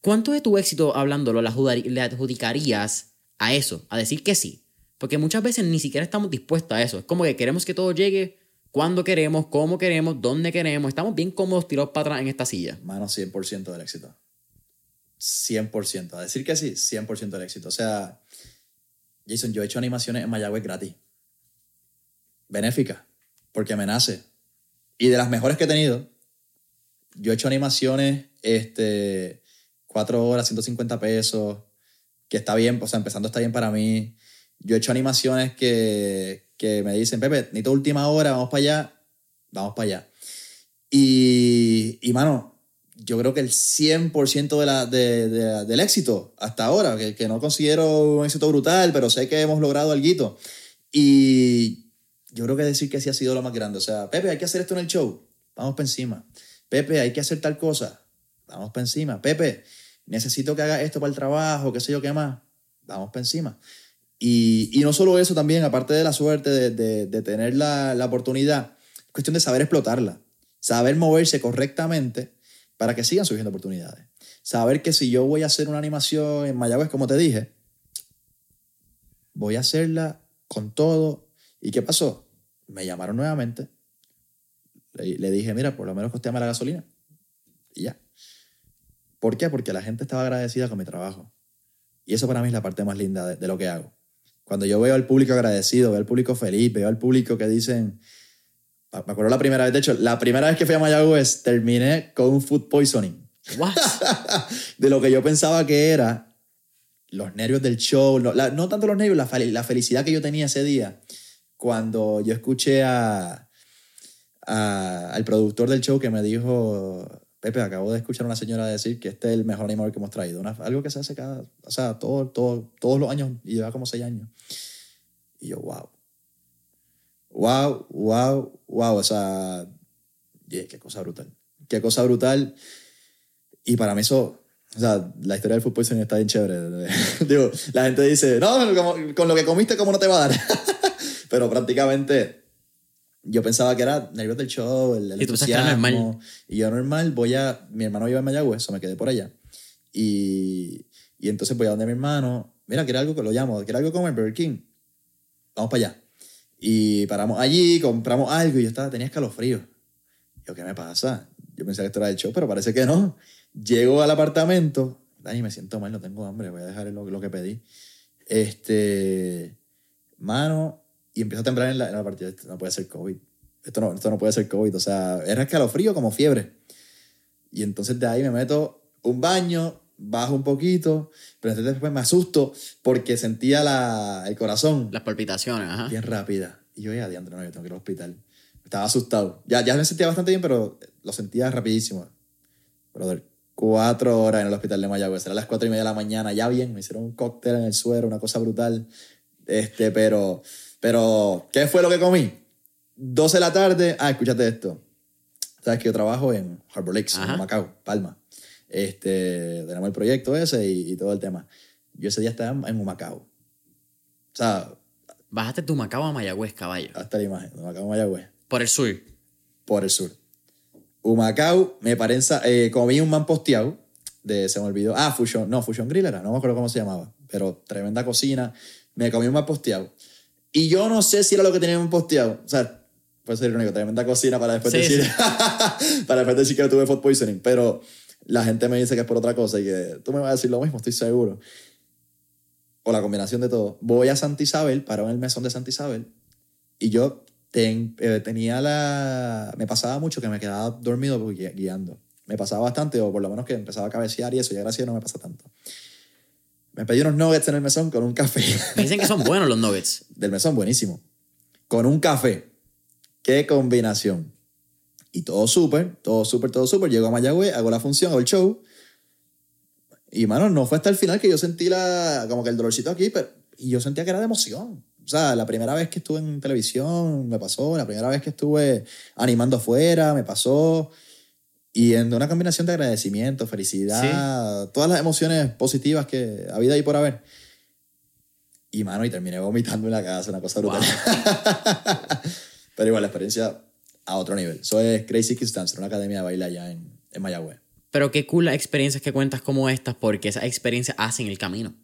¿Cuánto de tu éxito, hablándolo, le adjudicarías a eso, a decir que sí? Porque muchas veces ni siquiera estamos dispuestos a eso. Es como que queremos que todo llegue cuando queremos, cómo queremos, dónde queremos. Estamos bien cómodos tirados para atrás en esta silla. Mano, 100% del éxito. 100%. A decir que sí, 100% del éxito. O sea, Jason, yo he hecho animaciones en Mayagüez gratis. Benéfica. Porque me nace. Y de las mejores que he tenido, yo he hecho animaciones, este, 4 horas, 150 pesos, que está bien, o sea, empezando está bien para mí. Yo he hecho animaciones que, que me dicen, Pepe, necesito última hora, vamos para allá, vamos para allá. Y, y mano, yo creo que el 100% de la, de, de, del éxito hasta ahora, que, que, no considero un éxito brutal, pero sé que hemos logrado algo. Y yo creo que decir que sí ha sido lo más grande. O sea, Pepe, hay que hacer esto en el show, vamos para encima. Pepe, hay que hacer tal cosa, vamos para encima. Pepe, necesito que haga esto para el trabajo, qué sé yo qué más, vamos para encima. Y, no solo eso también, aparte de la suerte de, tener la, oportunidad, es cuestión de saber explotarla, saber moverse correctamente para que sigan surgiendo oportunidades. Saber que si yo voy a hacer una animación en Mayagüez, como te dije, voy a hacerla con todo. ¿Y qué pasó? Me llamaron nuevamente. Le, le dije, mira, por lo menos costeame la gasolina. Y ya. ¿Por qué? Porque la gente estaba agradecida con mi trabajo. Y eso para mí es la parte más linda de, de lo que hago Cuando yo veo al público agradecido, veo al público feliz, veo al público que dicen... Me acuerdo la primera vez, de hecho, la primera vez que fui a Mayagüez terminé con un food poisoning. What? <laughs> de lo que yo pensaba que era los nervios del show, no, la- no tanto los nervios, la, fel- la felicidad que yo tenía ese día cuando yo escuché a, a- al productor del show que me dijo, Pepe, acabo de escuchar a una señora decir que este es el mejor animador que hemos traído. Una- algo que se hace cada, o sea, todo, todo, todos los años y lleva como seis años. Y yo, wow. Wow, wow, wow. O sea, yeah, qué cosa brutal. Qué cosa brutal. Y para mí eso, o sea, la historia del food poisoning está bien chévere. <laughs> Digo, la gente dice, no, como- con lo que comiste, ¿cómo no te va a dar? <laughs> Pero prácticamente yo pensaba que era nervios del show, el, el Y tú que era normal. Y yo normal voy a, mi hermano vive en Mayagüez, o me quedé por allá. Y, y entonces voy a donde mi hermano, mira, quiere algo que lo llamo, quiere algo comer Burger King. Vamos para allá. Y paramos allí, compramos algo y yo estaba, tenía escalofrío. Yo, ¿qué me pasa? Yo pensé que esto era el show, pero parece que no. Llego al apartamento, Dani, me siento mal, no tengo hambre, voy a dejar lo, lo que pedí. Este, mano, y empiezo a temblar en la, en la partida. Esto no puede ser COVID. Esto no, esto no puede ser COVID. O sea, era escalofrío como fiebre. Y entonces de ahí me meto un baño, bajo un poquito, pero entonces después me asusto porque sentía la, el corazón Las palpitaciones, ajá. bien rápida. Y yo, ya, diantre, no, yo tengo que ir al hospital. Estaba asustado. Ya, ya me sentía bastante bien, pero lo sentía rapidísimo. Brother, cuatro horas en el hospital de Mayagüez. Era las cuatro y media de la mañana, ya bien. Me hicieron un cóctel en el suero, una cosa brutal. Este, pero, pero, ¿qué fue lo que comí? 12 de la tarde. Ah, escúchate esto. Sabes que yo trabajo en Harbor Lakes, Ajá. en Macao, Palma. Este, tenemos el proyecto ese y, y todo el tema. Yo ese día estaba en, Humacao. O sea, Bajaste tu Macao a Mayagüez, caballo. hasta la imagen, Humacao, Mayagüez, Por el sur. por el sur. Humacao, me parece, eh, comí un man posteado de, se me olvidó, ah, Fusion, no, Fusion Grill era, no me acuerdo cómo se llamaba, pero tremenda cocina, me comí un man posteado. Y yo no sé si era lo que tenía un posteado, o sea, puede ser irónico, tremenda cocina para después Sí, decir, <laughs> para después decir que tuve food poisoning, pero la gente me dice que es por otra cosa y que tú me vas a decir lo mismo, estoy seguro. O la combinación de todo. Voy a Santa Isabel, paro en el mesón de Santa Isabel y yo ten- eh, tenía la... Me pasaba mucho que me quedaba dormido gui- guiando. Me pasaba bastante, o por lo menos que empezaba a cabecear y eso, y gracias no me pasa tanto. Me pedí unos nuggets en el mesón con un café. Me dicen que son buenos los nuggets. <laughs> Del mesón, buenísimo. Con un café. Qué combinación. Y todo súper, todo súper, todo súper. Llego a Mayagüez, hago la función, hago el show. Y, mano, no fue hasta el final que yo sentí la, como que el dolorcito aquí, pero, y yo sentía que era de emoción. O sea, la primera vez que estuve en televisión me pasó, la primera vez que estuve animando afuera me pasó. Y en una combinación de agradecimiento, felicidad, todas las emociones positivas que había ahí por haber. Y, mano, y terminé vomitando en la casa, una cosa brutal. <laughs> Pero igual, la experiencia a otro nivel. Eso es Crazy Kids Dancer, una academia de baile allá en, en Mayagüez. Pero qué cool las experiencias que cuentas como estas, porque esas experiencias hacen el camino.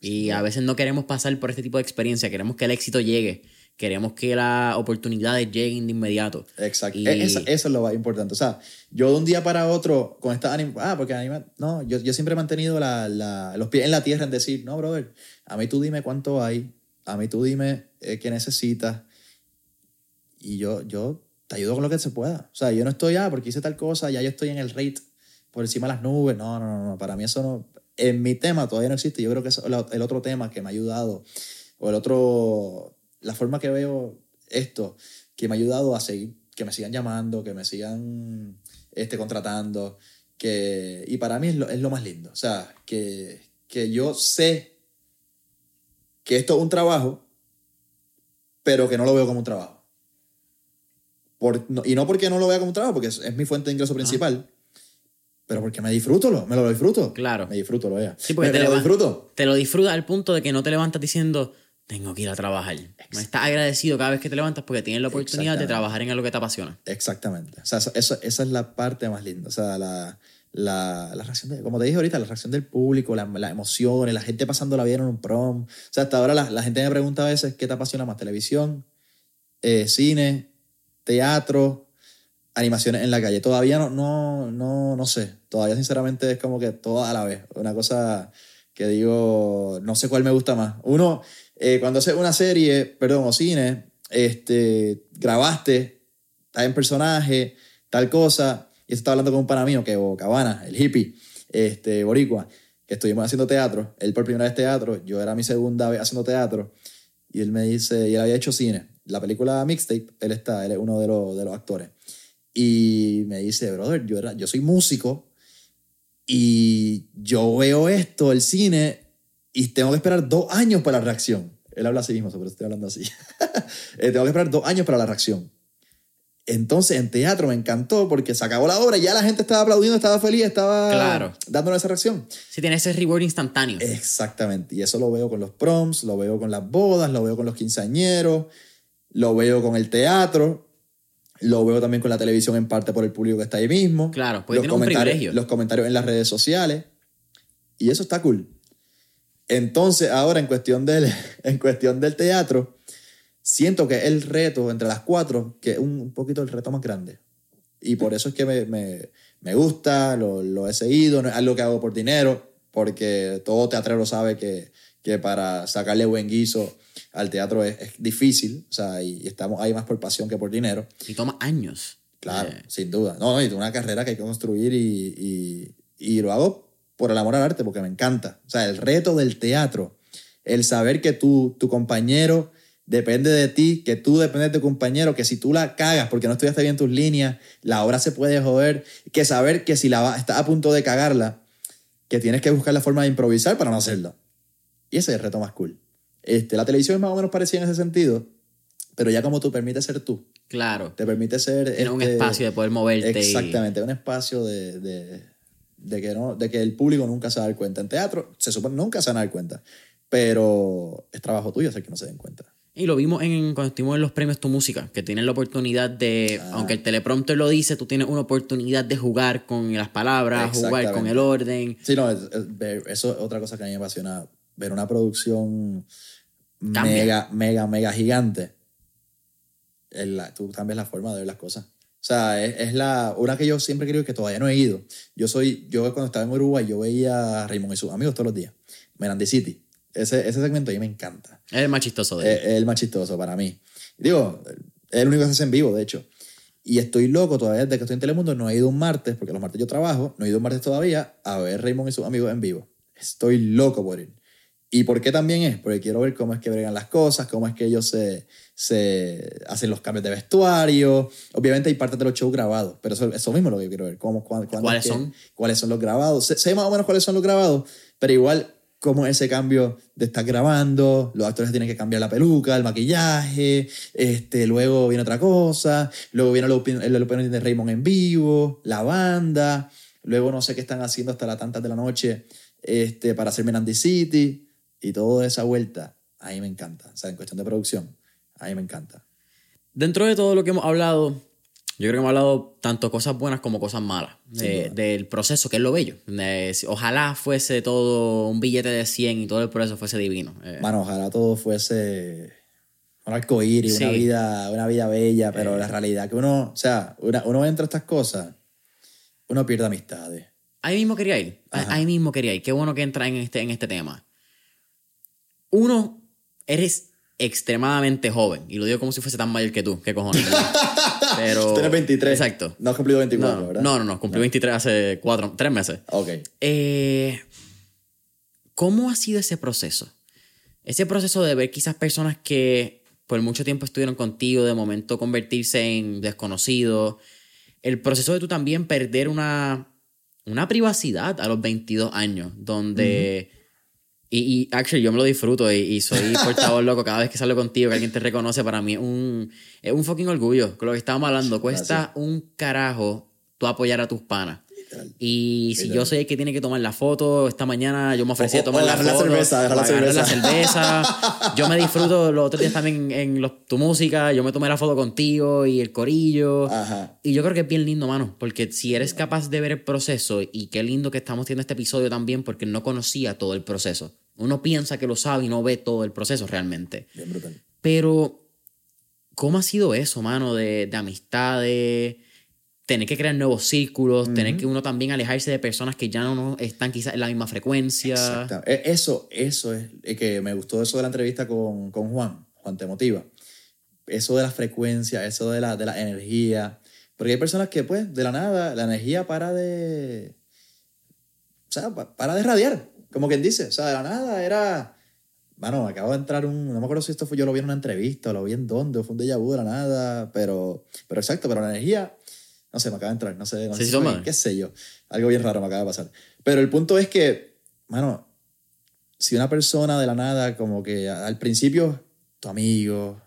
Y a veces no queremos pasar por este tipo de experiencia, queremos que el éxito llegue, queremos que las oportunidades lleguen de inmediato. Exacto. Y- E- Eso, es lo más importante. O sea, yo de un día para otro, con esta anim ah, porque anima, no, yo, yo siempre he mantenido la, la- los pies en la tierra en decir, no, brother, a mí tú dime cuánto hay, a mí tú dime eh, qué necesitas, y yo, yo te ayudo con lo que se pueda. O sea, yo no estoy, ah, porque hice tal cosa, ya yo estoy en el rate por encima de las nubes. No, no, no, no. Para mí eso no. En mi tema todavía no existe. Yo creo que es el otro tema que me ha ayudado, o el otro. La forma que veo esto, que me ha ayudado a seguir, que me sigan llamando, que me sigan este, contratando. Que, y para mí es lo, es lo más lindo. O sea, que, que yo sé que esto es un trabajo, pero que no lo veo como un trabajo. Por- no- y no porque no lo vea como un trabajo, porque es, es mi fuente de ingreso principal, pero porque me disfruto, lo, me lo disfruto. Claro. Me disfruto, lo vea. Sí, porque me, te me lo disfruto. Te lo disfrutas al punto de que no te levantas diciendo, tengo que ir a trabajar. No estás agradecido cada vez que te levantas porque tienes la oportunidad de trabajar en algo que te apasiona. Exactamente. O sea, eso, eso- esa es la parte más linda. O sea, la, la, la reacción, de, como te dije ahorita, la reacción del público, la- las emociones, la gente pasándola bien en un prom. O sea, hasta ahora la, la gente me pregunta a veces qué te apasiona más, televisión, eh, cine, teatro, animaciones en la calle. Todavía no, no, no, no sé. Todavía sinceramente es como que todo a la vez. Una cosa que digo, no sé cuál me gusta más. Uno, eh, cuando haces una serie, perdón, o cine, este, grabaste, estás en personaje, tal cosa, y estaba hablando con un pana mío, que o Cabana, el hippie, este, boricua, que estuvimos haciendo teatro, él por primera vez teatro, yo era mi segunda vez haciendo teatro, y él me dice, y él había hecho cine, la película Mixtape, él está, él es uno de los, de los actores, y me dice, brother, yo, era, yo soy músico, y yo veo esto, el cine, y tengo que esperar dos años para la reacción. Él habla así mismo, pero estoy hablando así. <laughs> Eh, tengo que esperar dos años para la reacción. Entonces, en teatro me encantó porque se acabó la obra y ya la gente estaba aplaudiendo, estaba feliz, estaba Claro. dándole esa reacción. Si tiene ese reward instantáneo. Exactamente. Y eso lo veo con los proms, lo veo con las bodas, lo veo con los quinceañeros, lo veo con el teatro, lo veo también con la televisión en parte por el público que está ahí mismo. Claro, porque los tiene un comentarios, privilegio. Los comentarios en las redes sociales. Y eso está cool. Entonces, ahora en cuestión del, <laughs> en cuestión del teatro, siento que el reto entre las cuatro, que es un, un poquito el reto más grande. Y por eso es que me, me, me gusta, lo, lo he seguido, no es algo que hago por dinero, porque todo teatrero sabe que, que para sacarle buen guiso al teatro es, es difícil, o sea, y, y estamos ahí más por pasión que por dinero. Y toma años. Claro, Eh, sin duda. No, no, y tengo una carrera que hay que construir y, y, y lo hago por el amor al arte, porque me encanta. O sea, el reto del teatro, el saber que tú, tu compañero depende de ti, que tú dependes de tu compañero, que si tú la cagas porque no estudiaste bien tus líneas, la obra se puede joder, que saber que si la estás a punto de cagarla, que tienes que buscar la forma de improvisar para no hacerla. Y ese es el reto más cool. Este, la televisión es más o menos parecida en ese sentido, pero ya como tú permites ser tú, claro. te permite ser... Tiene un este, espacio de poder moverte. y- Exactamente, un espacio de, de, de que no, de que el público nunca se va a dar cuenta. En teatro se supone nunca se van a dar cuenta, pero es trabajo tuyo hacer que no se den cuenta. Y lo vimos en, cuando estuvimos en los premios Tu Música, que tienes la oportunidad de, Ah. aunque el teleprompter lo dice, tú tienes una oportunidad de jugar con las palabras, jugar con el orden. Sí, no, es- es ver- eso es otra cosa que a mí me apasiona, ver una producción Cambia. mega, mega, mega gigante. Es la- tú cambias la forma de ver las cosas. O sea, es, es la, una que yo siempre he querido que todavía no he ido. Yo soy, yo cuando estaba en Uruguay, yo veía a Raymond y sus amigos todos los días. Miranda City. Ese, ese segmento a mí me encanta. Es el más chistoso de él. Es, es el más chistoso para mí. Digo, es el único que se hace en vivo, de hecho. Y estoy loco todavía desde que estoy en Telemundo. No he ido un martes, porque los martes yo trabajo. No he ido un martes todavía a ver Raymond y sus amigos en vivo. Estoy loco por ir. ¿Y por qué también es? Porque quiero ver cómo es que bregan las cosas, cómo es que ellos se, se hacen los cambios de vestuario. Obviamente hay partes de los shows grabados, pero eso, eso mismo es lo que quiero ver. Cómo, cuándo- ¿Cuáles es que- son? ¿Cuáles son los grabados? Sé, sé más o menos cuáles son los grabados, pero igual cómo ese cambio de estar grabando, los actores tienen que cambiar la peluca, el maquillaje, este, luego viene otra cosa, luego viene el open- el opening de Raymond en vivo, la banda, luego no sé qué están haciendo hasta las tantas de la noche este, para hacer Menandy City y toda esa vuelta, a mí me encanta, o sea, en cuestión de producción, a mí me encanta. Dentro de todo lo que hemos hablado, yo creo que hemos hablado tanto cosas buenas como cosas malas. de- del proceso, que es lo bello. De- si- ojalá fuese todo un billete de 100 y todo el proceso fuese divino. Eh, Mano, ojalá todo fuese un arcoíris, una Sí. vida, una vida bella, pero la realidad que uno, o sea, una- uno entra a estas cosas, uno pierde amistades. Ahí mismo quería ir. Ajá. Ahí mismo quería ir. Qué bueno que entra en este, en este tema. Uno, eres extremadamente joven. Y lo digo como si fuese tan mayor que tú. ¿Qué cojones? <laughs> Pero... Tú tienes 23. Exacto. No has cumplido 24, No, ¿verdad? no, no, no. Cumplí 23 hace cuatro, tres meses. Ok. Eh, ¿Cómo ha sido ese proceso? Ese proceso de ver quizás personas que por mucho tiempo estuvieron contigo, de momento convertirse en desconocidos. El proceso de tú también perder una, una privacidad a los 22 años, donde... Y, y actually, yo me lo disfruto y, y soy <laughs> portador loco cada vez que salgo contigo, que alguien te reconoce, para mí es un, es un fucking orgullo. Con lo que estábamos hablando, cuesta un carajo tú apoyar a tus panas. Literal. Y si Literal. yo el que tiene que tomar la foto, esta mañana yo me ofrecí O- a tomar o la la foto. cerveza, la agarrar la cerveza. cerveza. <laughs> Yo me disfruto los otros días también en los- tu música, yo me tomé la foto contigo y el corillo. Ajá. Y yo creo que es bien lindo, mano, porque si eres capaz de ver el proceso, y qué lindo que estamos teniendo este episodio también, porque no conocía todo el proceso. Uno piensa que lo sabe y no ve todo el proceso realmente. Bien brutal. Pero, ¿cómo ha sido eso, mano? De, de amistades. Tener que crear nuevos círculos, tener que uno también alejarse de personas que ya no están quizás en la misma frecuencia. Exacto. E- Eso, eso es es que me gustó eso de la entrevista con, con Juan. Juan te motiva. Eso de la frecuencia, eso de la, de la energía. Porque hay personas que, pues, de la nada, la energía para de. O sea, pa- para de radiar. Como quien dice. O sea, de la nada era. Bueno, acabo de entrar un. No me acuerdo si esto fue yo lo vi en una entrevista o lo vi en dónde, o fue un déjà vu de la nada. Pero, pero exacto, pero la energía. No sé, me acaba de entrar. No sé. No sé si mal. qué sé yo. Algo bien raro me acaba de pasar. Pero el punto es que, mano, si una persona de la nada, como que al principio, tu amigo,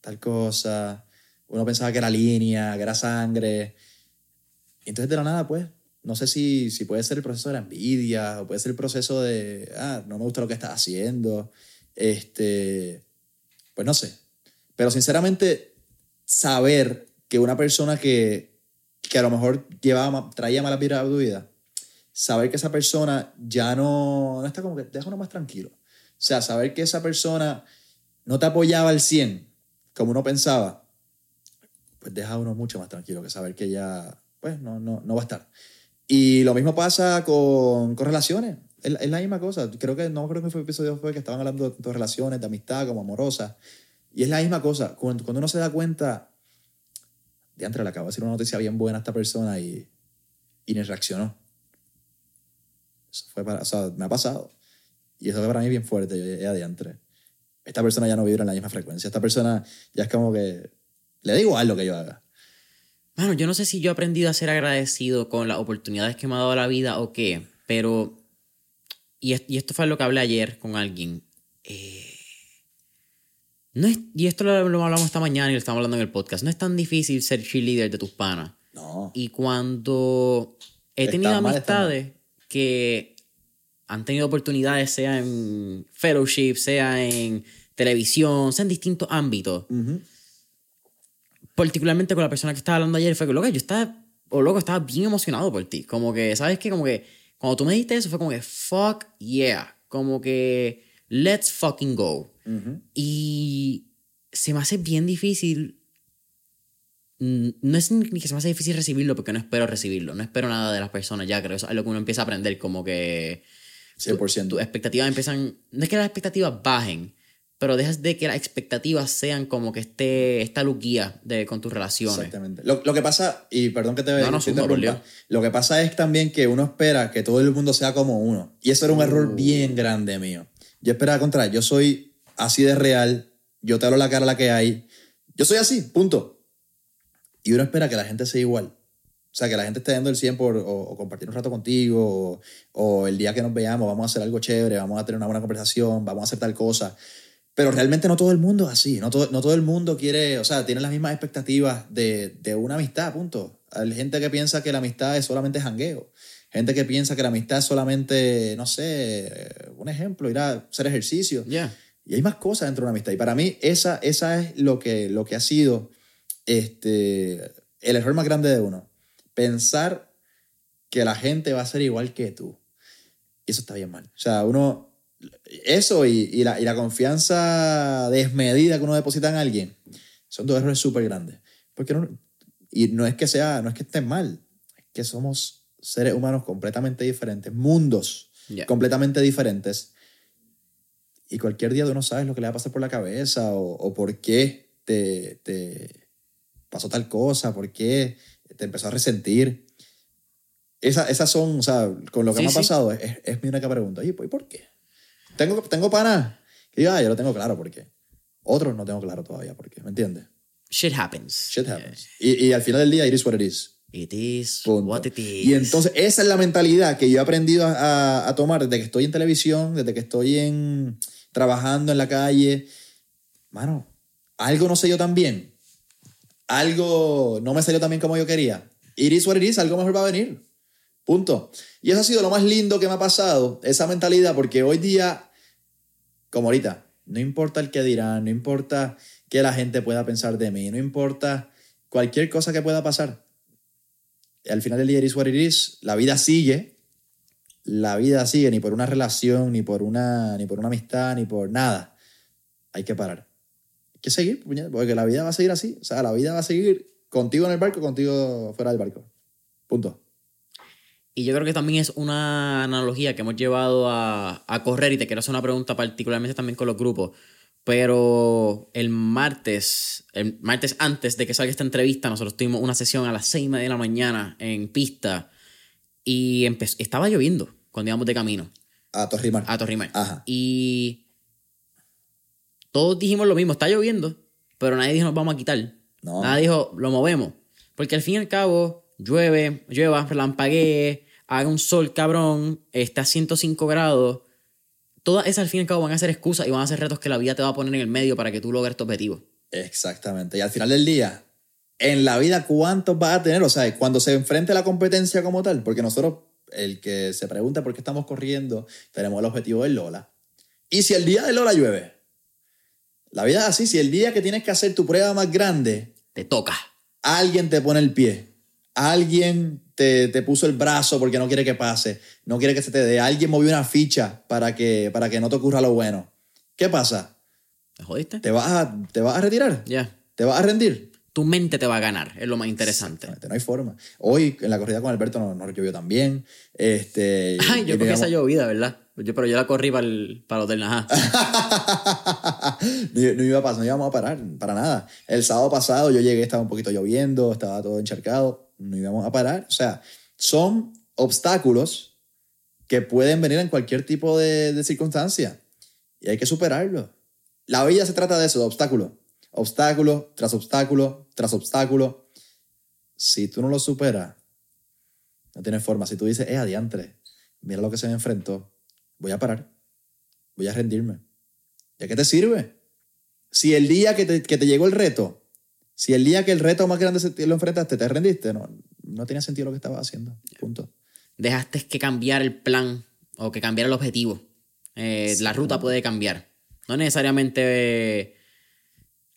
tal cosa, uno pensaba que era línea, que era sangre, y entonces de la nada, pues, no sé si, si puede ser el proceso de la envidia, o puede ser el proceso de, ah, no me gusta lo que estás haciendo, este, pues no sé. Pero sinceramente, saber que una persona que, que a lo mejor llevaba, traía mala vibra a tu vida, saber que esa persona ya no, no está como que deja uno más tranquilo. O sea, saber que esa persona no te apoyaba al 100 como uno pensaba, pues deja uno mucho más tranquilo que saber que ya, pues no, no, no va a estar. Y lo mismo pasa con, con relaciones. Es, la- misma cosa. Creo que, no creo que fue el episodio fue que estaban hablando de relaciones, de amistad, como amorosas. Y es la misma cosa. Cuando, cuando uno se da cuenta, de le acabo de decir una noticia bien buena a esta persona y, y ni reaccionó. Eso fue para, o sea, me ha pasado. Y eso fue para mí bien fuerte. Yo ya adiantre. Esta persona ya no vibra en la misma frecuencia. Esta persona ya es como que le da igual lo que yo haga. Bueno, yo no sé si yo he aprendido a ser agradecido con las oportunidades que me ha dado la vida o qué, pero. Y esto fue lo que hablé ayer con alguien. eh, no es, y esto lo, lo hablamos esta mañana y lo estamos hablando en el podcast. No es tan difícil ser cheerleader de tus panas. No. Y cuando he tenido está amistades que han tenido oportunidades, sea en fellowship, sea en televisión, sea en distintos ámbitos, particularmente con la persona que estaba hablando ayer, fue que, loco, yo estaba, o loco, estaba bien emocionado por ti. Como que, ¿sabes qué? Como que, cuando tú me diste eso, fue como que, fuck yeah. Como que, let's fucking go. Ujú. Y se me hace bien difícil. No es ni que se me hace difícil recibirlo porque no espero recibirlo. No espero nada de las personas ya, creo. Eso es lo que uno empieza a aprender. Como que 100%. tus expectativas empiezan. No es que las expectativas bajen, pero dejas de que las expectativas sean como que esté esta luz guía de, con tus relaciones. Exactamente. Lo, lo que pasa, y perdón que te, No, no, interrumpa, Dios. lo que pasa es también que uno espera que todo el mundo sea como uno. Y eso era un error bien grande mío. Yo esperaba contra, yo soy así de real, yo te hablo la cara a la que hay. Yo soy así, punto. Y uno espera que la gente sea igual. O sea, que la gente esté dando el 100 por, o, o compartir un rato contigo, o, el día que nos veamos vamos a hacer algo chévere, vamos a tener una buena conversación, vamos a hacer tal cosa. Pero realmente no todo el mundo es así, no todo, no todo el mundo quiere, o sea, tiene las mismas expectativas de, de una amistad, punto. Hay gente que piensa que la amistad es solamente jangueo. Gente que piensa que la amistad es solamente, no sé, un ejemplo, ir a hacer ejercicio. Ya. Y hay más cosas dentro de una amistad. Y para mí, esa, esa es lo que, lo que ha sido este, el error más grande de uno. Pensar que la gente va a ser igual que tú. Y eso está bien mal. O sea, uno. Eso y, y la, y la confianza desmedida que uno deposita en alguien son dos errores súper grandes. Porque no, y no es que sea, no es que estén mal, es que somos seres humanos completamente diferentes, mundos Ya. completamente diferentes. Y cualquier día tú no sabes lo que le va a pasar por la cabeza o, o por qué te, te pasó tal cosa, por qué te empezó a resentir. Esa, esas son, o sea, con lo que Sí, me ha sí. pasado, es, es mi única pregunta. ¿Y por, y por qué? Tengo, tengo panas que digo, ah, yo lo tengo claro por qué. Otros no tengo claro todavía por qué, ¿me entiendes? Shit happens. Shit happens. Y, y al final del día, it is what it is. It is Punto. what it is. Y entonces esa es la mentalidad que yo he aprendido a, a- a tomar desde que estoy en televisión, desde que estoy en, trabajando en la calle. Mano, algo no sé yo tan bien. Algo no me salió tan bien como yo quería. It is what it is, algo mejor va a venir. Punto. Y eso ha sido lo más lindo que me ha pasado, esa mentalidad, porque hoy día, como ahorita, no importa el que dirán, no importa que la gente pueda pensar de mí, no importa cualquier cosa que pueda pasar al final del día it is what it la vida sigue, la vida sigue ni por una relación, ni por una, ni por una amistad, ni por nada. Hay que parar. Hay que seguir, porque la vida va a seguir así. O sea, la vida va a seguir contigo en el barco, contigo fuera del barco. Punto. Y yo creo que también es una analogía que hemos llevado a, a correr y te quiero hacer una pregunta particularmente también con los grupos. Pero el martes, el martes antes de que salga esta entrevista, nosotros tuvimos una sesión a las seis y media de la mañana en pista y estaba lloviendo cuando íbamos de camino A Torrimar. a Torrimar. Ajá. Y todos dijimos lo mismo, está lloviendo, pero nadie dijo nos vamos a quitar. No. Nadie dijo lo movemos. Porque al fin y al cabo, llueve, llueva, relampaguee, haga un sol cabrón, está a 105 grados. Todas esas al fin y al cabo van a ser excusas y van a ser retos que la vida te va a poner en el medio para que tú logres tu objetivo. Exactamente. Y al final del día, en la vida, ¿cuántos vas a tener? O sea, cuando se enfrente la competencia como tal, porque nosotros, el que se pregunta por qué estamos corriendo, tenemos el objetivo del Lola. Y si el día del Lola llueve, la vida es así. Si el día que tienes que hacer tu prueba más grande, Te toca. alguien te pone el pie, alguien te, te puso el brazo porque no quiere que pase, no quiere que se te dé, alguien movió una ficha para que, para que no te ocurra lo bueno. ¿Qué pasa? ¿Te jodiste? ¿Te vas a, te vas a retirar? Ya. ¿Te vas a rendir? Tu mente te va a ganar, es lo más interesante. No hay forma. Hoy en la corrida con Alberto no, no llovió tan bien. Este, <laughs> Ay, yo y porque esa llovida, ¿verdad? Yo, pero yo la corrí para el, para el hotel, ajá. <laughs> no, no iba a pasar, no íbamos a parar, para nada. El sábado pasado yo llegué, estaba un poquito lloviendo, estaba todo encharcado, no íbamos a parar. O sea, son obstáculos que pueden venir en cualquier tipo de, de circunstancia y hay que superarlo. La vida se trata de eso, de obstáculos. Obstáculo tras obstáculo tras obstáculo. Si tú no lo superas, no tienes forma. Si tú dices, eh, adiantre, mira lo que se me enfrentó, voy a parar, voy a rendirme. ¿De qué te sirve? Si el día que te, que te llegó el reto, si el día que el reto más grande lo enfrentaste, te rendiste, no, no tenía sentido lo que estabas haciendo. Punto. Dejaste que cambiar el plan o que cambiar el objetivo. Eh, la ruta puede cambiar. No necesariamente eh,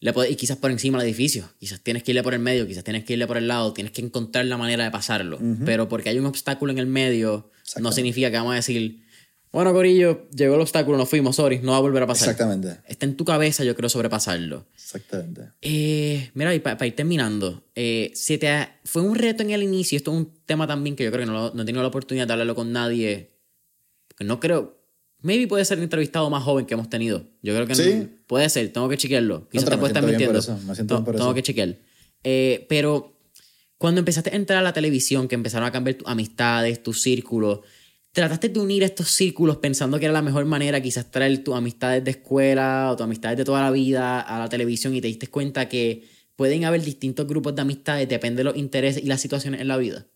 le puede- y quizás por encima del edificio. Quizás tienes que irle por el medio, quizás tienes que irle por el lado, tienes que encontrar la manera de pasarlo. Pero porque hay un obstáculo en el medio, no significa que vamos a decir, bueno, Corillo, llegó el obstáculo, nos fuimos, sorry, no va a volver a pasar. Exactamente. Está en tu cabeza, yo creo, sobrepasarlo. Exactamente. Eh, mira, y para ir terminando, eh, se te ha- fue un reto en el inicio, esto es un tema también que yo creo que no, no he tenido la oportunidad de hablarlo con nadie, no creo, maybe puede ser el entrevistado más joven que hemos tenido, yo creo que no- Sí. puede ser, tengo que chequearlo, quizás te me puede estar mintiendo, me siento No, tengo que chequear. Eh, pero cuando empezaste a entrar a la televisión, que empezaron a cambiar tus amistades, tus círculos, trataste de unir estos círculos pensando que era la mejor manera, quizás traer tus amistades de escuela o tus amistades de toda la vida a la televisión y te diste cuenta que pueden haber distintos grupos de amistades, depende de los intereses y las situaciones en la vida.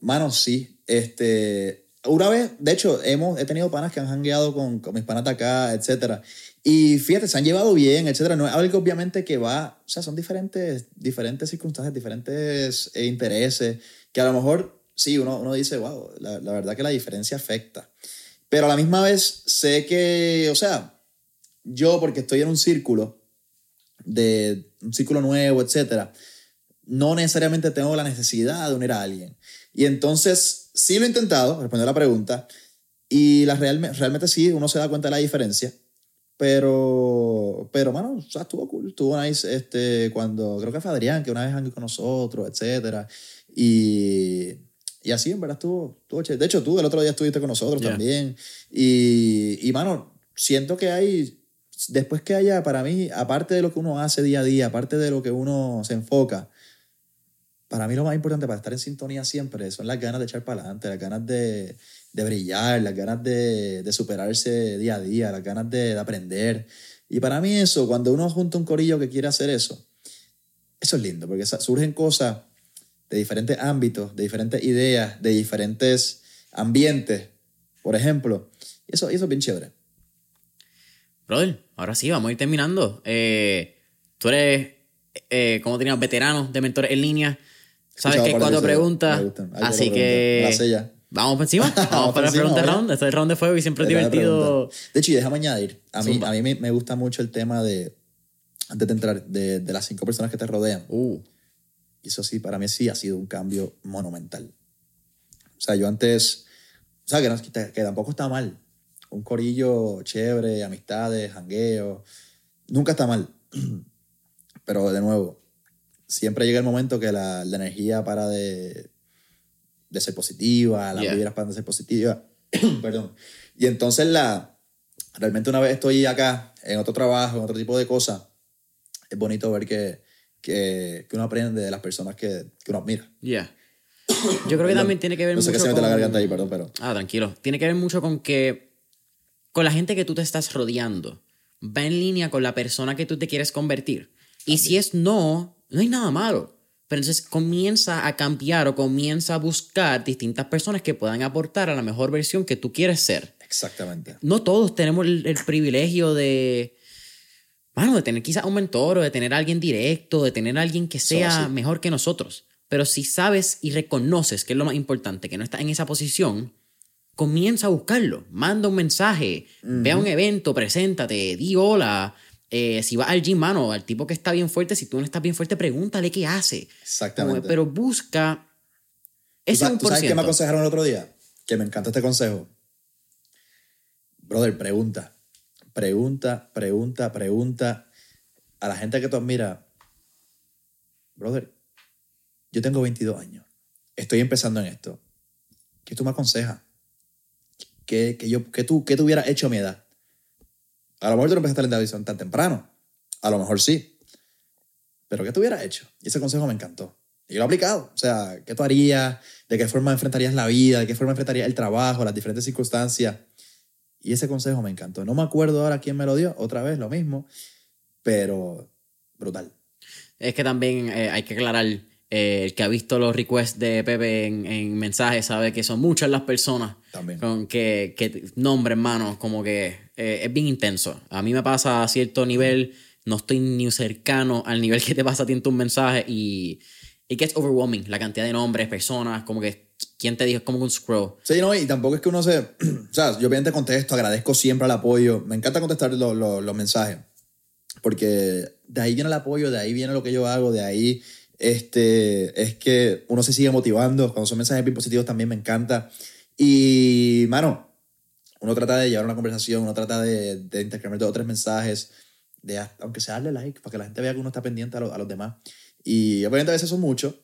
Mano, sí. Este, una vez, de hecho, hemos, he tenido panas que han hangueado con, con mis panas de acá, etcétera. Y fíjate, se han llevado bien, etcétera. No es algo obviamente que va, o sea, son diferentes, diferentes circunstancias, diferentes eh, intereses, que a lo mejor, sí, uno, uno dice, wow, la, la verdad que la diferencia afecta. Pero a la misma vez sé que, o sea, yo porque estoy en un círculo, de un círculo nuevo, etcétera, no necesariamente tengo la necesidad de unir a alguien. Y entonces, sí lo he intentado, responder a la pregunta, y la realme- realmente sí, uno se da cuenta de la diferencia, pero, pero, mano, o sea, estuvo cool, estuvo nice, este, cuando, creo que fue Adrián, que una vez hangueó con nosotros, etcétera, y, y así, en verdad, estuvo, estuvo chévere. De hecho, tú el otro día estuviste con nosotros Yeah. también, y, y, mano, siento que hay, después que haya, para mí, aparte de lo que uno hace día a día, aparte de lo que uno se enfoca, para mí lo más importante para estar en sintonía siempre son las ganas de echar para adelante, las ganas de, brillar, las ganas de, superarse día a día, las ganas de, de aprender. Y para mí eso, cuando uno junta un corillo que quiere hacer eso, eso es lindo, porque surgen cosas de diferentes ámbitos, de diferentes ideas, de diferentes ambientes, por ejemplo. Y eso, eso es bien chévere. Brother, ahora sí, vamos a ir terminando. Eh, tú eres, eh, como tenías, veterano de mentores en línea. Sabes que episodios, preguntas. Así que. ya. Vamos por encima. <laughs> Vamos Vamos para la pregunta round. Este es el round de fuego y siempre es la divertido. De hecho, y déjame añadir, a mí, Zumba. a mí me, me gusta mucho el tema de, antes de entrar, de, de las cinco personas que te rodean. Uh, Y eso sí, para mí sí ha sido un cambio monumental. O sea, yo antes, o sea, que, que tampoco está mal. Un corillo chévere, amistades, jangueo, nunca está mal. <clears throat> Pero de nuevo, siempre llega el momento que la, la energía para de, de ser positiva, las Yeah. vibras paran de ser positivas. <clears throat> Perdón. Y entonces la, realmente una vez estoy acá, en otro trabajo, en otro tipo de cosas, es bonito ver que, que, que uno aprende de las personas que, que uno admira. Yeah. <coughs> Yo creo que también tiene que ver No sé mucho qué se mete con... la garganta ahí, perdón, pero... Ah, tranquilo. Tiene que ver mucho con que con la gente que tú te estás rodeando va en línea con la persona que tú te quieres convertir. Y si es no, no hay nada malo. Pero entonces comienza a cambiar o comienza a buscar distintas personas que puedan aportar a la mejor versión que tú quieres ser. Exactamente. No todos tenemos el, el privilegio de, bueno, de tener quizás un mentor o de tener a alguien directo, de tener a alguien que sea mejor que nosotros. Pero si sabes y reconoces, que es lo más importante, que no estás en esa posición, comienza a buscarlo. Manda un mensaje, ve a un evento, preséntate, di hola. Eh, si vas al gym, mano, al tipo que está bien fuerte, si tú no estás bien fuerte, pregúntale qué hace. Exactamente. Como- pero busca ¿Tú ese sa- 1%. ¿Tú sabes qué me aconsejaron el otro día? Que me encanta este consejo. Brother, pregunta. Pregunta, pregunta, pregunta. A la gente que tú admiras. Brother, yo tengo 22 años. Estoy empezando en esto. ¿Qué tú me aconsejas? ¿Qué, qué yo, qué tú, ¿Qué tú hubieras hecho a mi edad? A lo mejor tú no empezaste la televisión tan temprano. A lo mejor sí. Pero ¿qué tú hubieras hecho? Y ese consejo me encantó. Y lo he aplicado. O sea, ¿qué tú harías? ¿De qué forma enfrentarías la vida? ¿De qué forma enfrentarías el trabajo? Las diferentes circunstancias. Y ese consejo me encantó. No me acuerdo ahora quién me lo dio. Otra vez lo mismo. Pero brutal. Es que también eh, hay que aclarar, eh, el que ha visto los requests de Pepe en, en mensajes sabe que son muchas las personas También. con que, que nombre, hermano, como que eh, es bien intenso. A mí me pasa a cierto nivel, no estoy ni cercano al nivel que te pasa a ti en tus mensajes y it gets overwhelming, la cantidad de nombres, personas, como que, ¿quién te dijo? Es como un scroll. Sí, no, y tampoco es que uno se... <clears throat> o sea, yo obviamente contesto, agradezco siempre el apoyo. Me encanta contestar lo- lo- los mensajes. Porque de ahí viene el apoyo, de ahí viene lo que yo hago, de ahí este, es que uno se sigue motivando. Cuando son mensajes bien positivos también me encanta. Y, mano, uno trata de llevar una conversación, uno trata de, de intercambiar dos o tres mensajes, de, hasta- aunque sea darle like, para que la gente vea que uno está pendiente a, lo- a los demás. Y obviamente a veces son muchos.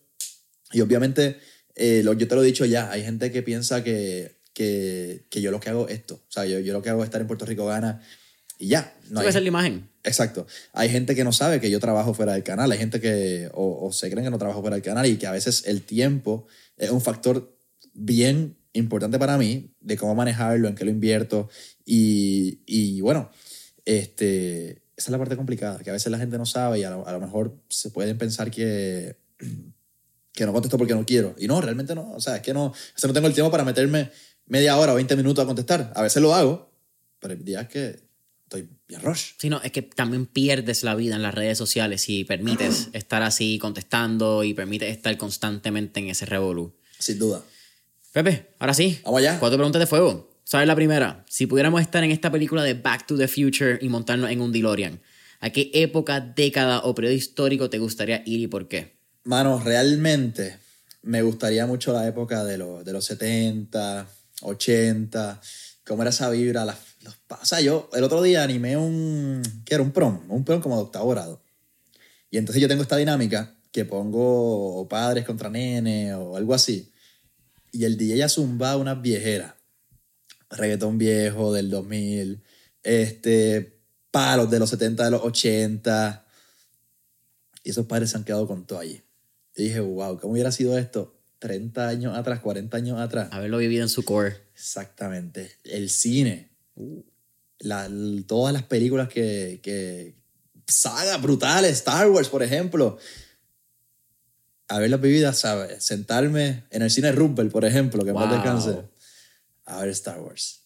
Y obviamente, eh, lo- yo te lo he dicho ya, hay gente que piensa que, que, que yo lo que hago es esto. O sea, yo, yo lo que hago es estar en Puerto Rico gana y ya. No ser la imagen. Exacto. Hay gente que no sabe que yo trabajo fuera del canal, hay gente que o, o se creen que no trabajo fuera del canal y que a veces el tiempo es un factor bien importante para mí de cómo manejarlo, en qué lo invierto y, y bueno, este, esa es la parte complicada, que a veces la gente no sabe y a lo, a lo mejor se pueden pensar que, <clears throat> que no contesto porque no quiero. Y no, realmente no. O sea, es que no, o sea, no tengo el tiempo para meterme media hora o 20 minutos a contestar. A veces lo hago, pero hay días que estoy bien rush. Sí, no, es que también pierdes la vida en las redes sociales si permites <clears throat> estar así contestando y permites estar constantemente en ese revolú. Sin duda. Pepe, ahora sí. Vamos allá. Cuatro preguntas de fuego. ¿Sabes la primera? Si pudiéramos estar en esta película de Back to the Future y montarnos en un DeLorean, ¿a qué época, década o periodo histórico te gustaría ir y por qué? Mano, realmente me gustaría mucho la época de, los de los 70, 80, cómo era esa vibra. Las, los, o sea, yo el otro día animé un, ¿qué era? Un prom, un prom como de octavo grado. Y entonces yo tengo esta dinámica que pongo o padres contra nene o algo así. Y el DJ ya zumba unas viejeras. Reggaetón viejo del 2000, este, palos de los 70, de los 80. Y esos padres se han quedado con todo allí. Y dije, wow, ¿cómo hubiera sido esto 30 años atrás, 40 años atrás? Haberlo vivido en su core. Exactamente. El cine. La- l- todas las películas que, que... Sagas brutales. Star Wars, por ejemplo. Haberlas vivido, ¿sabes? Sentarme en el cine Rumble, por ejemplo, que Wow. descanse. A ver Star Wars.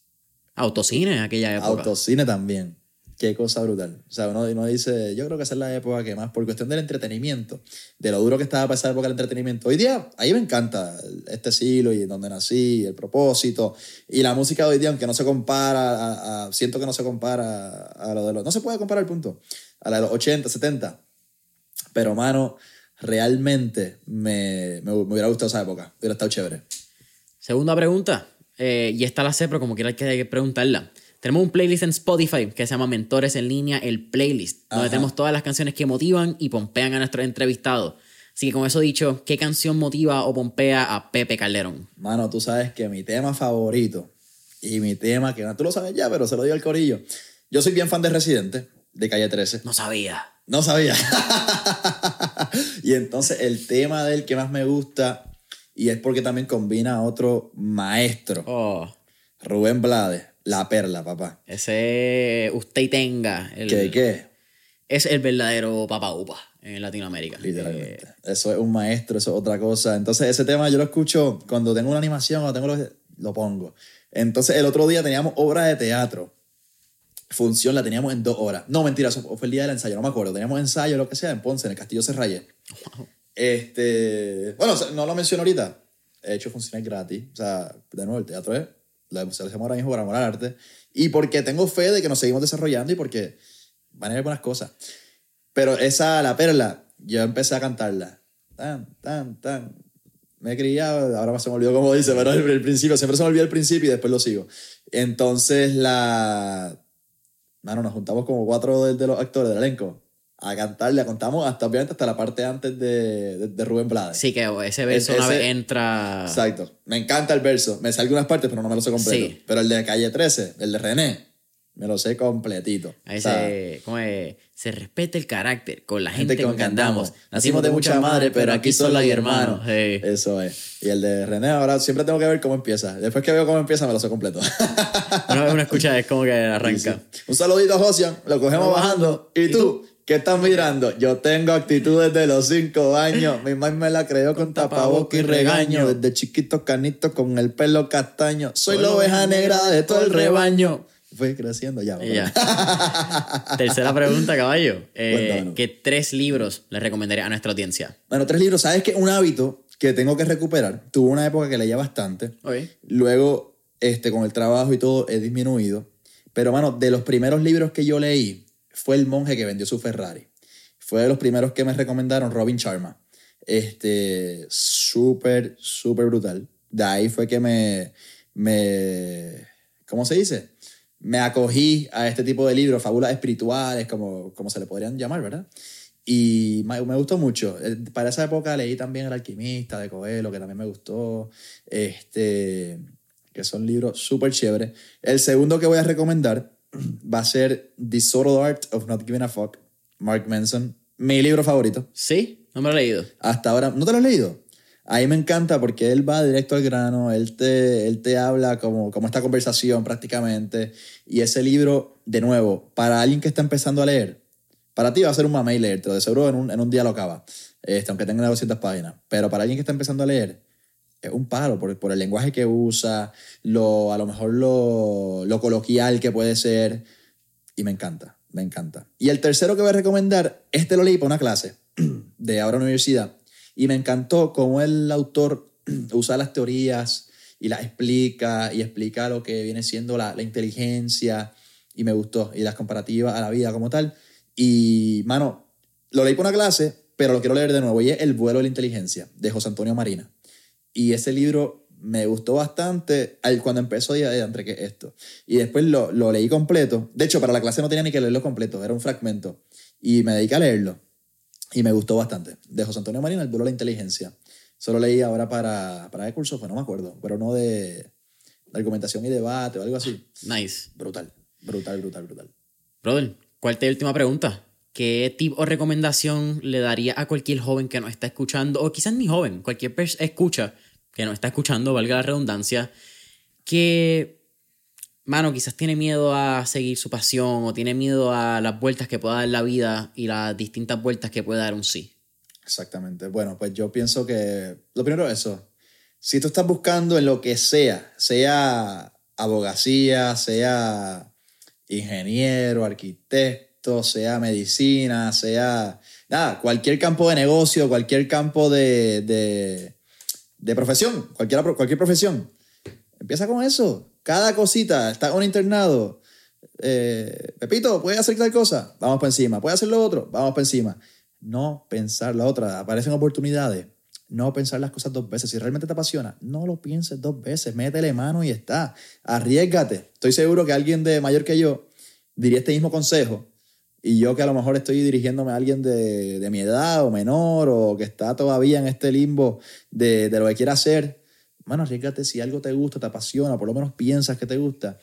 Autocine en aquella época. Autocine también. Qué cosa brutal. O sea, uno, uno dice, yo creo que esa es la época que más, por cuestión del entretenimiento, de lo duro que estaba para esa época el entretenimiento. Hoy día, ahí me encanta este siglo y donde nací, el propósito. Y la música de hoy día, aunque no se compara, a- a- siento que no se compara a lo de los... No se puede comparar, punto. A la de los 80, 70. Pero, mano, realmente me, me, me hubiera gustado esa época. Hubiera estado chévere. Segunda pregunta, eh, y esta la sé, pero como quiera hay que preguntarla. Tenemos un playlist en Spotify que se llama Mentores en línea, el playlist, donde tenemos todas las canciones que motivan y pompean a nuestros entrevistados. Así que con eso dicho, ¿qué canción motiva o pompea a Pepe Calderón? Mano, tú sabes que mi tema favorito y mi tema que tú lo sabes ya, pero se lo digo al corillo. Yo soy bien fan de Residente, de Calle 13. No sabía. No sabía. <laughs> y entonces el tema del que más me gusta, y es porque también combina a otro maestro, Oh, Rubén Blades, La Perla, papá. ese usted y tenga. El, ¿Qué, qué? Es el verdadero Papa Upa en Latinoamérica. Literalmente. Eh, Eso es un maestro, eso es otra cosa. Entonces, ese tema yo lo escucho cuando tengo una animación o tengo lo, lo pongo. Entonces, el otro día teníamos obra de teatro. Función la teníamos en dos horas. No, mentira, eso fue el día del ensayo, no me acuerdo. Teníamos ensayo, lo que sea, en Ponce, en el Castillo Serrayé. Este, bueno, no lo menciono ahorita. He hecho funciones gratis. O sea, de nuevo, el teatro es, lo hacemos ahora mismo por amor al arte. Y porque tengo fe de que nos seguimos desarrollando y porque van a haber buenas cosas. Pero esa, la perla, yo empecé a cantarla. Tan, tan, tan. Me he criado, ahora se me olvidó cómo dice, pero el, el principio, siempre se me olvida el principio y después lo sigo. Entonces la... Mano, nos juntamos como cuatro de, de los actores del elenco a cantarle, contamos hasta obviamente hasta la parte antes de, de, de Rubén Blades. sí, que ese verso Ese- una vez entra. Exacto. Me encanta el verso. Me sé algunas partes, pero no me lo sé completo. Sí. Pero el de Calle 13, el de René, me lo sé completito. Ahí O sea, se, ¿cómo es? se respeta el carácter con la gente, gente con con que andamos. Nacimos de mucha madre, pero aquí son los hermanos. Hey. Eso es. Y el de René, ahora siempre tengo que ver cómo empieza. Después que veo cómo empieza, me lo sé completo. <laughs> Una vez uno escucha es como que arranca. Sí. Un saludito a Josian, lo cogemos bajando. ¿Y tú? ¿Qué estás mirando? Yo tengo actitudes de los cinco años. Mi mamá me la creó con tapaboca y regaño. Desde chiquito canito con el pelo castaño. Soy la oveja negra de todo el rebaño. Fue creciendo ya. <laughs> Tercera pregunta, caballo. Eh. ¿Qué tres libros le recomendaría a nuestra audiencia? Bueno, tres libros. ¿Sabes qué? Un hábito que tengo que recuperar. Tuve una época que leía bastante. Oye. Luego, este, con el trabajo y todo, he disminuido. Pero, mano, de los primeros libros que yo leí, fue El monje que vendió su Ferrari. Fue de los primeros que me recomendaron Robin Sharma. Este, súper, súper brutal. De ahí fue que me, me, ¿cómo se dice? Me acogí a este tipo de libros, fábulas espirituales, como, como se le podrían llamar, ¿verdad? Y me, me gustó mucho. Eh, Para esa época leí también El alquimista de Coelho, que también me gustó. Este, que son libros súper chéveres. El segundo que voy a recomendar <clears throat> va a ser The Subtle Art of Not Giving a Fuck, Mark Manson. Mi libro favorito. ¿Sí? No me lo he leído. Hasta ahora, ¿no te lo has leído? A mí me encanta porque él va directo al grano, él te, él te habla como, como esta conversación prácticamente. Y ese libro, de nuevo, para alguien que está empezando a leer, para ti va a ser un mamey leerte, de seguro en un, en un día lo acaba, este, aunque tenga 200 páginas. Pero para alguien que está empezando a leer, es un palo por, por el lenguaje que usa, lo, a lo mejor lo, lo coloquial que puede ser. Y me encanta, me encanta. Y el tercero que voy a recomendar, este lo leí para una clase <clears throat> de ahora universidad. Y me encantó cómo el autor <clears throat> usa las teorías y las explica y explica lo que viene siendo la, inteligencia. Y me gustó. Y las comparativas a la vida como tal. Y, mano, lo leí para una clase, pero lo quiero leer de nuevo. Y es El vuelo de la inteligencia, de José Antonio Marina. Y ese libro me gustó bastante al- cuando empezó día de entre que esto. Y después lo, lo leí completo. De hecho, para la clase no tenía ni que leerlo completo, era un fragmento. Y me dediqué a leerlo. Y me gustó bastante. De José Antonio Marina, El vuelo de la inteligencia. Solo leí ahora para, para qué curso fue, no me acuerdo, pero no de, de argumentación y debate o algo así. Nice. Brutal, brutal, brutal, brutal. Brother, ¿cuál te última pregunta? ¿Qué tip o recomendación le daría a cualquier joven que nos está escuchando, o quizás ni joven, cualquier escucha que nos está escuchando, valga la redundancia, que, mano, quizás tiene miedo a seguir su pasión o tiene miedo a las vueltas que pueda dar la vida y las distintas vueltas que puede dar un sí? Exactamente. Bueno, pues yo pienso que lo primero es eso. Si tú estás buscando en lo que sea, sea abogacía, sea ingeniero, arquitecto, sea medicina, sea nada, cualquier campo de negocio, cualquier campo de, de, profesión, cualquier, cualquier profesión, empieza con eso. Cada cosita, está un internado. Eh, Pepito, ¿puedes hacer tal cosa? Vamos para encima. ¿Puedes hacer lo otro? Vamos para encima. No pensar la otra. Aparecen oportunidades. No pensar las cosas dos veces. Si realmente te apasiona, no lo pienses dos veces. Métele mano y está. Arriesgate. Estoy seguro que alguien de mayor que yo diría este mismo consejo Y yo que a lo mejor estoy dirigiéndome a alguien de, mi edad o menor o que está todavía en este limbo de, de lo que quiere hacer, mano, arriesgate si algo te gusta, te apasiona, por lo menos piensas que te gusta,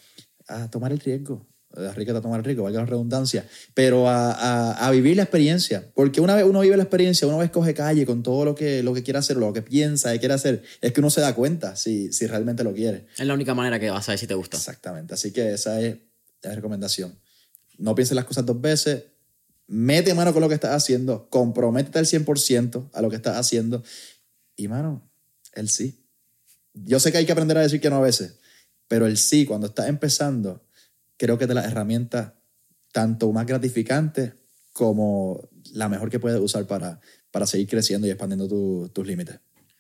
a tomar el riesgo. Arriesgate a tomar el riesgo, valga la redundancia, pero a, a, a, vivir la experiencia. Porque una vez uno vive la experiencia, una vez coge calle con todo lo que, lo que quiere hacer, lo que piensa y quiere hacer, es que uno se da cuenta si, si realmente lo quiere. Es la única manera que vas a ver si te gusta. Exactamente. Así que esa es la recomendación. No pienses las cosas dos veces. Mete mano con lo que estás haciendo. Comprométete al 100% a lo que estás haciendo. Y, mano, el sí. Yo sé que hay que aprender a decir que no a veces, pero el sí, cuando estás empezando, creo que es de las herramientas tanto más gratificantes como la mejor que puedes usar para, para seguir creciendo y expandiendo tu, tus límites.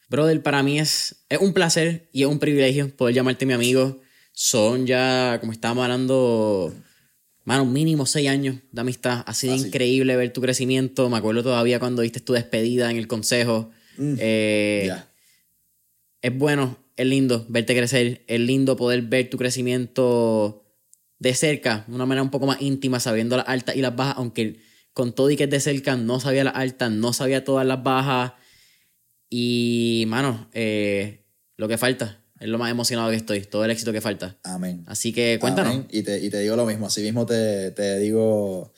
Brother, para mí es, es un placer y es un privilegio poder llamarte mi amigo. Son ya, como estábamos hablando, mano, mínimo seis años de amistad. Ha sido increíble ver tu crecimiento. Me acuerdo todavía cuando diste tu despedida en el consejo. Mm, Eh. Es bueno, es lindo verte crecer. Es lindo poder ver tu crecimiento de cerca, de una manera un poco más íntima, sabiendo las altas y las bajas. Aunque con todo y que es de cerca, no sabía las altas, no sabía todas las bajas. Y, mano, eh, lo que falta. Es lo más emocionado que estoy. Todo el éxito que falta. Amén. Así que cuéntanos. Amén. Y te, y te digo lo mismo, así mismo te, te digo,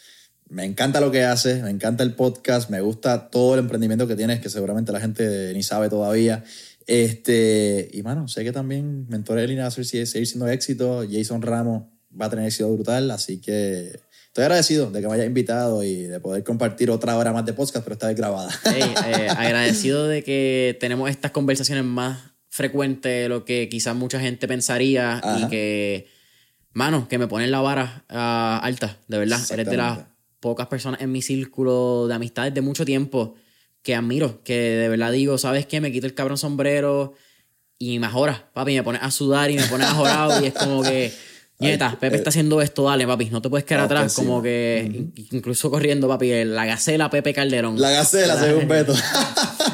me encanta lo que haces, me encanta el podcast, me gusta todo el emprendimiento que tienes, que seguramente la gente ni sabe todavía. Este, y mano, sé que también Línea va a seguir seguir siendo éxito, Jason Ramos va a tener éxito brutal, así que estoy agradecido de que me hayas invitado y de poder compartir otra hora más de podcast, pero esta vez grabada. Ey, eh, <laughs> agradecido de que tenemos estas conversaciones más frecuentes de lo que quizás mucha gente pensaría y que, mano, que me ponen la vara ah, alta, de verdad. Eres de las pocas personas en mi círculo de amistades de mucho tiempo que admiro, que de verdad digo, ¿sabes qué? Me quito el cabrón sombrero y me jora, papi, me pones a sudar y me pones a jorar y es como que... Nieta, Pepe está haciendo esto, dale, papi, no te puedes quedar Vamos atrás, como que in- incluso corriendo, papi, la gacela Pepe Calderón. La gacela, según Beto. <laughs>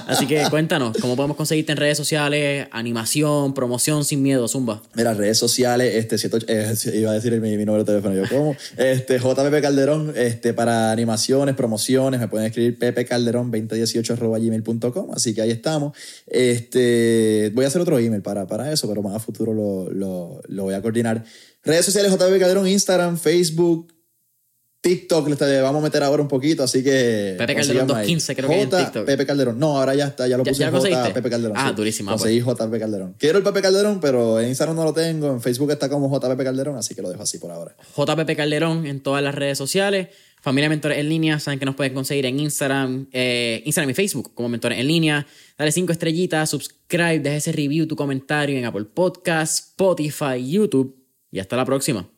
Así que cuéntanos, ¿cómo podemos conseguirte en redes sociales? Animación, promoción sin miedo, Zumba. Mira, redes sociales, este, ocho- eh, iba a decir mi, mi número de teléfono, yo como, <laughs> este, JPP Calderón, este, para animaciones, promociones, me pueden escribir ppcalderón2018 así que ahí estamos. Este, voy a hacer otro email para, para eso, pero más a futuro lo, lo, lo voy a coordinar. Redes sociales, JPP Calderón, Instagram, Facebook, TikTok, le vamos a meter ahora un poquito, así que... Pepe Calderón consíganme ahí. 215 creo que hay en TikTok. Pepe Calderón, no, ahora ya está, ya lo ¿Ya- puse ya en lo J? Pepe Calderón. Ah, sí. durísima, Conseguí JP Calderón. Quiero el Pepe Calderón, pero en Instagram no lo tengo, en Facebook está como JPP Calderón, así que lo dejo así por ahora. JPP Calderón en todas las redes sociales. Familia Mentores en línea, saben que nos pueden conseguir en Instagram, eh, Instagram y Facebook como Mentores en línea. Dale cinco estrellitas, subscribe, deja ese review, tu comentario en Apple Podcasts, Spotify, YouTube. Y hasta la próxima.